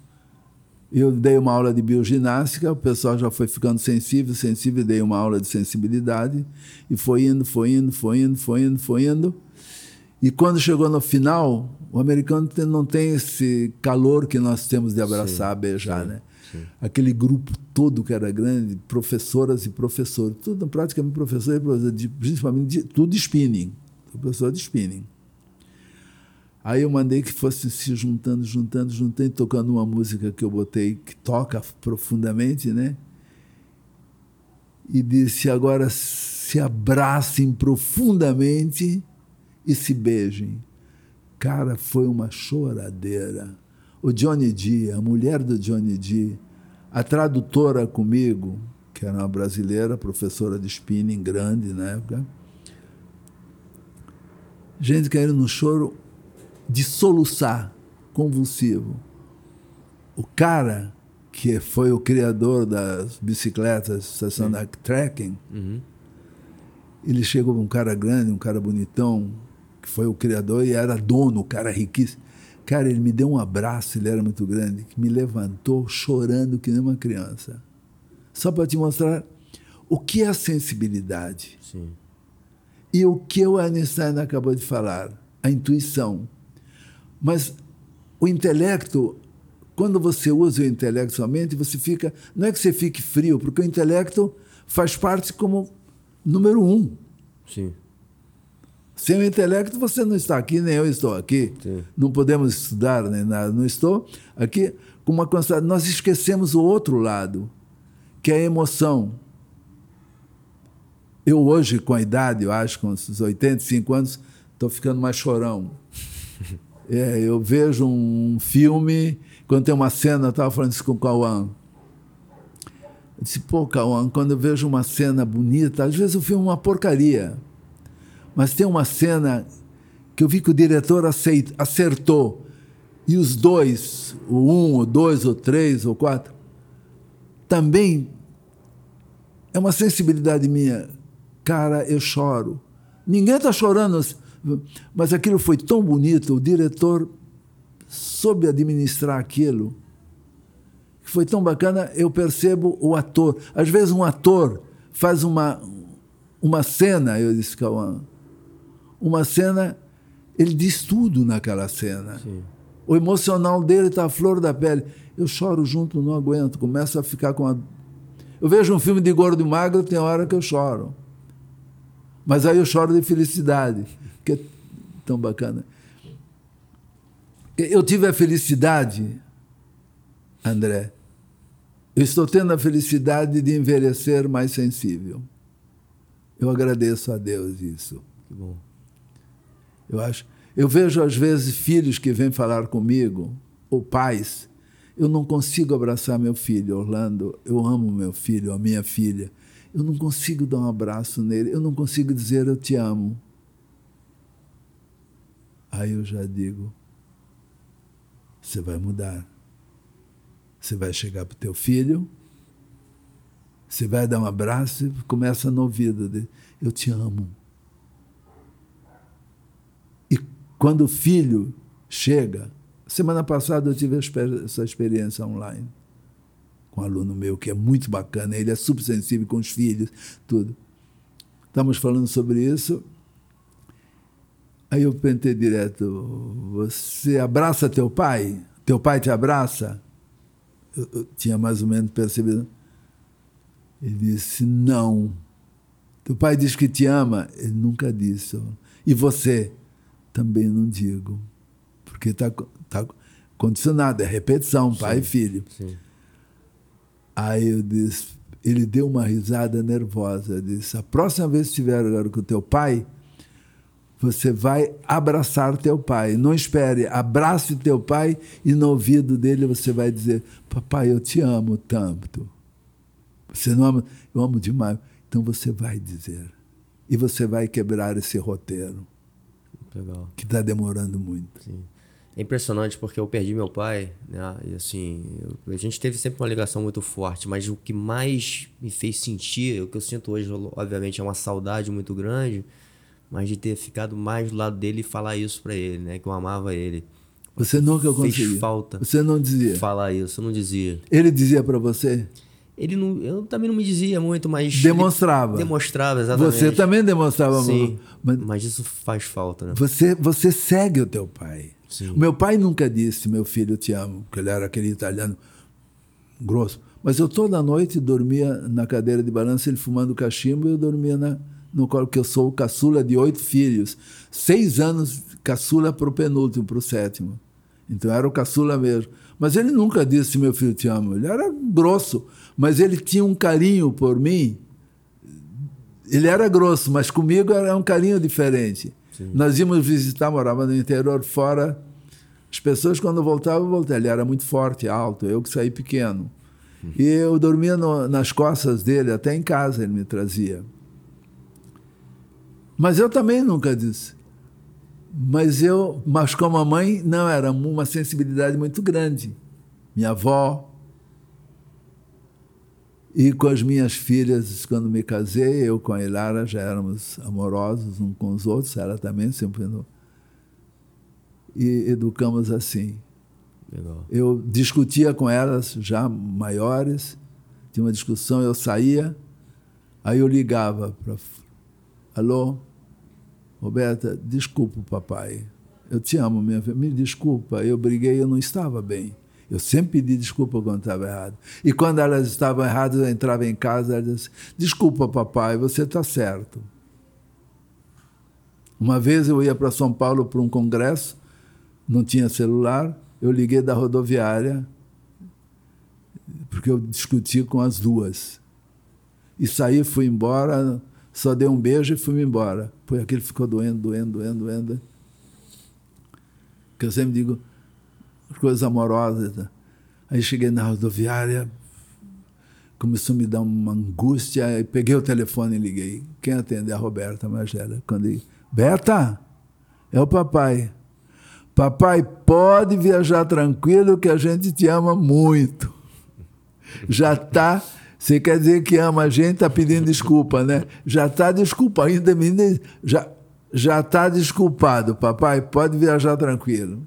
eu dei uma aula de bioginástica, o pessoal já foi ficando sensível, sensível, dei uma aula de sensibilidade, e foi indo, foi indo, foi indo, foi indo, foi indo. E quando chegou no final, o americano não tem esse calor que nós temos de abraçar, sim, beijar, sim, né? Sim. Aquele grupo todo que era grande, professoras e professores, tudo praticamente professor e professor, principalmente de, tudo de spinning, professor de spinning. Aí eu mandei que fosse se juntando, juntando, juntando, tocando uma música que eu botei que toca profundamente, né? E disse: agora, se abracem profundamente e se beijem. Cara, foi uma choradeira. O Johnny D, a mulher do Johnny D, a tradutora comigo, que era uma brasileira, professora de spinning grande na época. Gente caindo no choro de soluçar, convulsivo. O cara que foi o criador das bicicletas estação da trekking, Uhum. ele chegou um cara grande, um cara bonitão, que foi o criador e era dono, o cara riquíssimo. Cara, ele me deu um abraço, ele era muito grande, que me levantou chorando que nem uma criança. Só para te mostrar o que é a sensibilidade Sim. e o que o Einstein acabou de falar, a intuição. Mas o intelecto, quando você usa o intelecto somente, você fica. Não é que você fique frio, porque o intelecto faz parte como número um. Sim. Sem o intelecto, você não está aqui, nem eu estou aqui. Sim. Não podemos estudar nem nada. Não estou aqui com uma constatação. Nós esquecemos o outro lado, que é a emoção. Eu hoje, com a idade, eu acho, com os 85 anos, estou ficando mais chorão. [laughs] É, eu vejo um filme, quando tem uma cena, eu estava falando isso com o Cauã. Eu disse, pô, Cauã, quando eu vejo uma cena bonita, às vezes o filme é uma porcaria. Mas tem uma cena que eu vi que o diretor aceit- acertou. E os dois, o um, o dois, o três, o quatro, também é uma sensibilidade minha. Cara, eu choro. Ninguém está chorando, mas aquilo foi tão bonito, o diretor soube administrar aquilo. Foi tão bacana, eu percebo o ator. Às vezes um ator faz uma, uma cena, eu disse, Cauã, uma cena, ele diz tudo naquela cena. Sim. O emocional dele está à flor da pele. Eu choro junto, não aguento, começo a ficar com a. Eu vejo um filme de gordo e magro, tem hora que eu choro. Mas aí eu choro de felicidade, que é tão bacana. Eu tive a felicidade, André, eu estou tendo a felicidade de envelhecer mais sensível. Eu agradeço a Deus isso. Que bom. Eu acho. Eu vejo às vezes filhos que vêm falar comigo, ou pais. Eu não consigo abraçar meu filho, Orlando. Eu amo meu filho, a minha filha. Eu não consigo dar um abraço nele. Eu não consigo dizer eu te amo. Aí eu já digo: você vai mudar. Você vai chegar para o teu filho, você vai dar um abraço e começa no ouvido dele: eu te amo. E quando o filho chega, semana passada eu tive essa experiência online com um aluno meu que é muito bacana, ele é super sensível com os filhos, tudo. Estamos falando sobre isso. Aí eu pentei direto, você abraça teu pai? Teu pai te abraça? Eu, eu tinha mais ou menos percebido. Ele disse, não. Teu pai diz que te ama? Ele nunca disse. E você? Também não digo. Porque está tá condicionado, é repetição, pai Sim, e filho. Sim. Aí eu disse, ele deu uma risada nervosa. Eu disse, a próxima vez que estiver agora com teu pai, você vai abraçar teu pai. Não espere, abrace teu pai e no ouvido dele você vai dizer, papai, eu te amo tanto. Você não ama? Eu amo demais. Então você vai dizer. E você vai quebrar esse roteiro. Legal. Que está demorando muito. Sim. É impressionante porque eu perdi meu pai, né? E assim, eu, a gente teve sempre uma ligação muito forte, mas o que mais me fez sentir, o que eu sinto hoje, obviamente, é uma saudade muito grande, mas de ter ficado mais do lado dele e falar isso para ele, né? Que eu amava ele. Você nunca Fez conseguiu. falta Você não dizia. falar isso, eu não dizia. Ele dizia para você? Ele não, eu também não me dizia muito, mas Demonstrava. demonstrava exatamente. Você também demonstrava Sim, amor. Mas mas isso faz falta, né? você, você segue o teu pai. Sim. Meu pai nunca disse, meu filho, eu te amo, porque ele era aquele italiano grosso. Mas eu toda noite dormia na cadeira de balanço, ele fumando cachimbo, e eu dormia na, no colo, porque eu sou o caçula de oito filhos. Seis anos, caçula para o penúltimo, para o sétimo. Então era o caçula mesmo. Mas ele nunca disse, meu filho, te amo. Ele era grosso, mas ele tinha um carinho por mim. ele era grosso, mas comigo era um carinho diferente. Sim. Nós íamos visitar, morava no interior fora. As pessoas, quando voltavam, voltavam. Ele era muito forte, alto, eu que saí pequeno. Hum. E eu dormia no, nas costas dele, até em casa ele me trazia. Mas eu também nunca disse. Mas eu, mas como a mãe, não, era uma sensibilidade muito grande. Minha avó, e com as minhas filhas, quando me casei, eu com a Ilara já éramos amorosos uns com os outros, ela também sempre. No... E educamos assim. Legal. Eu discutia com elas já maiores, tinha uma discussão, eu saía, aí eu ligava para. Alô? Roberta, desculpa, papai. Eu te amo, minha filha. Me desculpa, eu briguei, eu não estava bem. Eu sempre pedi desculpa quando estava errado. E quando elas estavam erradas, eu entrava em casa e disse: Desculpa, papai, você está certo. Uma vez eu ia para São Paulo para um congresso, não tinha celular, eu liguei da rodoviária, porque eu discuti com as duas. E saí, fui embora, só dei um beijo e fui embora. Foi aquele ficou doendo, doendo, doendo, doendo. Que eu sempre digo, coisas amorosas. Né? Aí cheguei na rodoviária, começou a me dar uma angústia, aí peguei o telefone e liguei. Quem atende? A Roberta Magela. Quando ele, Berta, é o papai. Papai, pode viajar tranquilo que a gente te ama muito. Já está você quer dizer que ama a gente, está pedindo desculpa, né? Já está desculpa, ainda já já está desculpado, papai. Pode viajar tranquilo.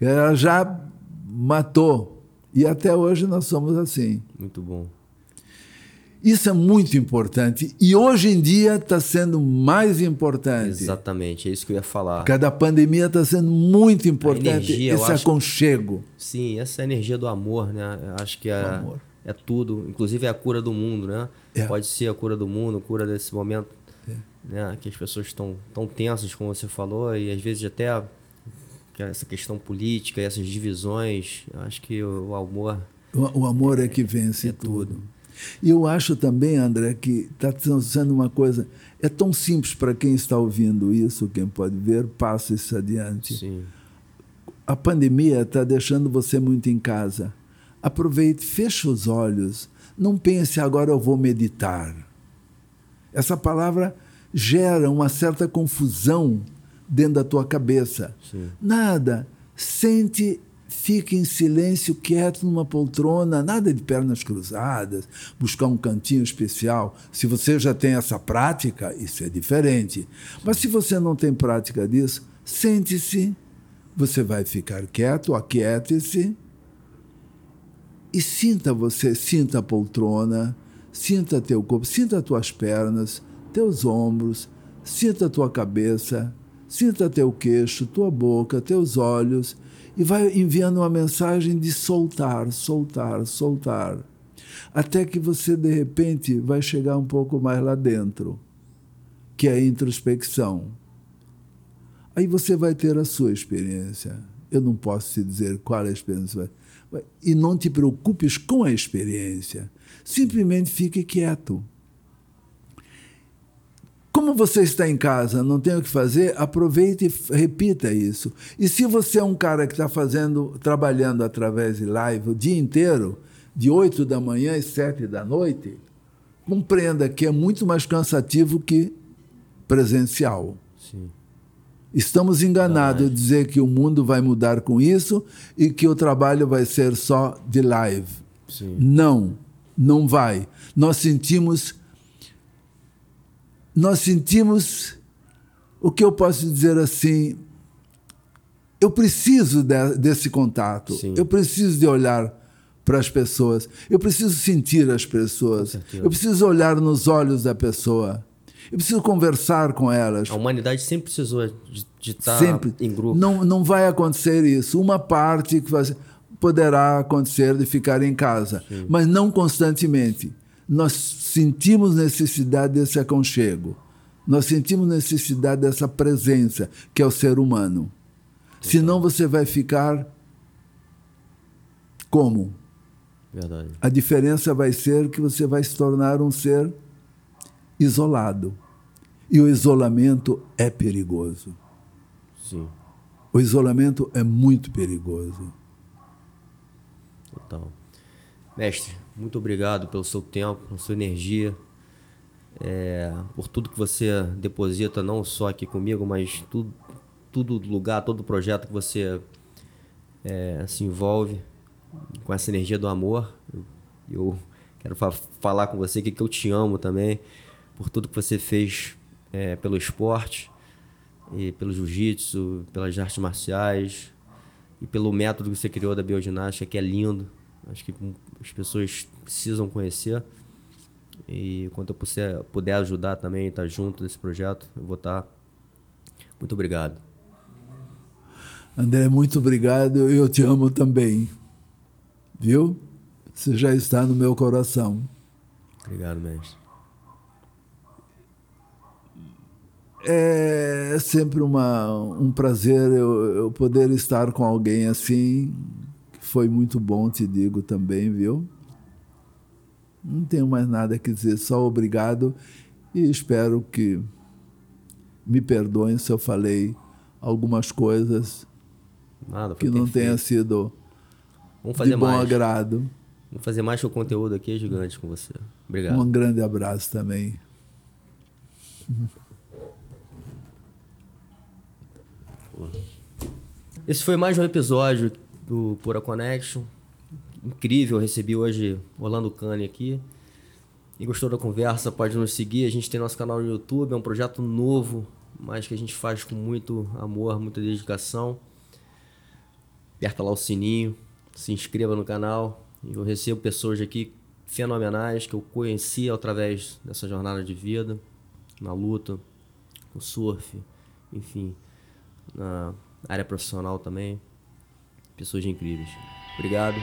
Ela já matou. E até hoje nós somos assim. Muito bom. Isso é muito importante e hoje em dia está sendo mais importante. Exatamente, é isso que eu ia falar. Cada pandemia está sendo muito importante energia, esse aconchego. sim, essa energia do amor, né? Eu acho que é, é tudo, inclusive é a cura do mundo, né? É. Pode ser a cura do mundo, a cura desse momento, é. né? Que as pessoas estão tão tensas, como você falou, e às vezes até que essa questão política, essas divisões, acho que o, o amor. O, o, amor é que vence é tudo. tudo. E eu acho também, André, que está sendo uma coisa. É tão simples para quem está ouvindo isso, quem pode ver, passa isso adiante. Sim. A pandemia está deixando você muito em casa. Aproveite, feche os olhos. Não pense agora eu vou meditar. Essa palavra gera uma certa confusão dentro da tua cabeça. Sim. Nada. Sente, fique em silêncio, quieto numa poltrona, nada de pernas cruzadas, buscar um cantinho especial. Se você já tem essa prática, isso é diferente. Mas se você não tem prática disso, sente-se, você vai ficar quieto, aquiete-se e sinta você, sinta a poltrona, sinta teu corpo, sinta tuas pernas, teus ombros, sinta tua cabeça Sinta teu queixo, tua boca, teus olhos e vai enviando uma mensagem de soltar, soltar, soltar. Até que você, de repente, vai chegar um pouco mais lá dentro, que é a introspecção. Aí você vai ter a sua experiência. Eu não posso te dizer qual é a experiência. E não te preocupes com a experiência. Simplesmente fique quieto. Como você está em casa, não tem o que fazer, aproveite e repita isso. E se você é um cara que está fazendo, trabalhando através de live o dia inteiro, de 8 da manhã e 7 da noite, compreenda que é muito mais cansativo que presencial. Sim. Estamos enganados em dizer que o mundo vai mudar com isso e que o trabalho vai ser só de live. Sim. Não, não vai. Nós sentimos nós sentimos o que eu posso dizer assim. Eu preciso de, desse contato. Sim. Eu preciso de olhar para as pessoas. Eu preciso sentir as pessoas. Eu preciso olhar nos olhos da pessoa. Eu preciso conversar com elas. A humanidade sempre precisou de, estar sempre. em grupo. Não, não vai acontecer isso. Uma parte que vai, poderá acontecer de ficar em casa, Sim. mas não constantemente nós sentimos necessidade desse aconchego. Nós sentimos necessidade dessa presença, que é o ser humano. Senão você vai ficar como? Verdade. A diferença vai ser que você vai se tornar um ser isolado. E o isolamento é perigoso. Sim. O isolamento é muito perigoso. Total. Mestre, muito obrigado pelo seu tempo, pela sua energia, é, por tudo que você deposita, não só aqui comigo, mas tudo, tudo lugar, todo projeto que você é, se envolve com essa energia do amor. Eu, eu quero fa falar com você que, que eu te amo também, por tudo que você fez é, pelo esporte, e pelo jiu-jitsu, pelas artes marciais e pelo método que você criou da bioginástica, que é lindo. Acho que as pessoas precisam conhecer. E quanto eu puder, puder ajudar também, estar junto nesse projeto, eu vou estar. Muito obrigado. André, muito obrigado. Eu te amo também. Viu? Você já está no meu coração. Obrigado, mestre. É sempre uma, um prazer eu, eu poder estar com alguém assim. Foi muito bom, te digo também, viu? Não tenho mais nada a dizer, só obrigado e espero que me perdoem se eu falei algumas coisas nada, que não tenha sido Vamos fazer de bom mais. agrado. Vamos fazer mais que o conteúdo aqui é gigante com você. Obrigado. Um grande abraço também. Esse foi mais um episódio do Pura Connection. Incrível, recebi hoje Orlando Cane aqui. E gostou da conversa, pode nos seguir. A gente tem nosso canal no YouTube, é um projeto novo, mas que a gente faz com muito amor, muita dedicação. Aperta lá o sininho, se inscreva no canal. Eu recebo pessoas aqui fenomenais que eu conheci através dessa jornada de vida, na luta, no surf, enfim, na área profissional também. Pessoas incríveis. Obrigado.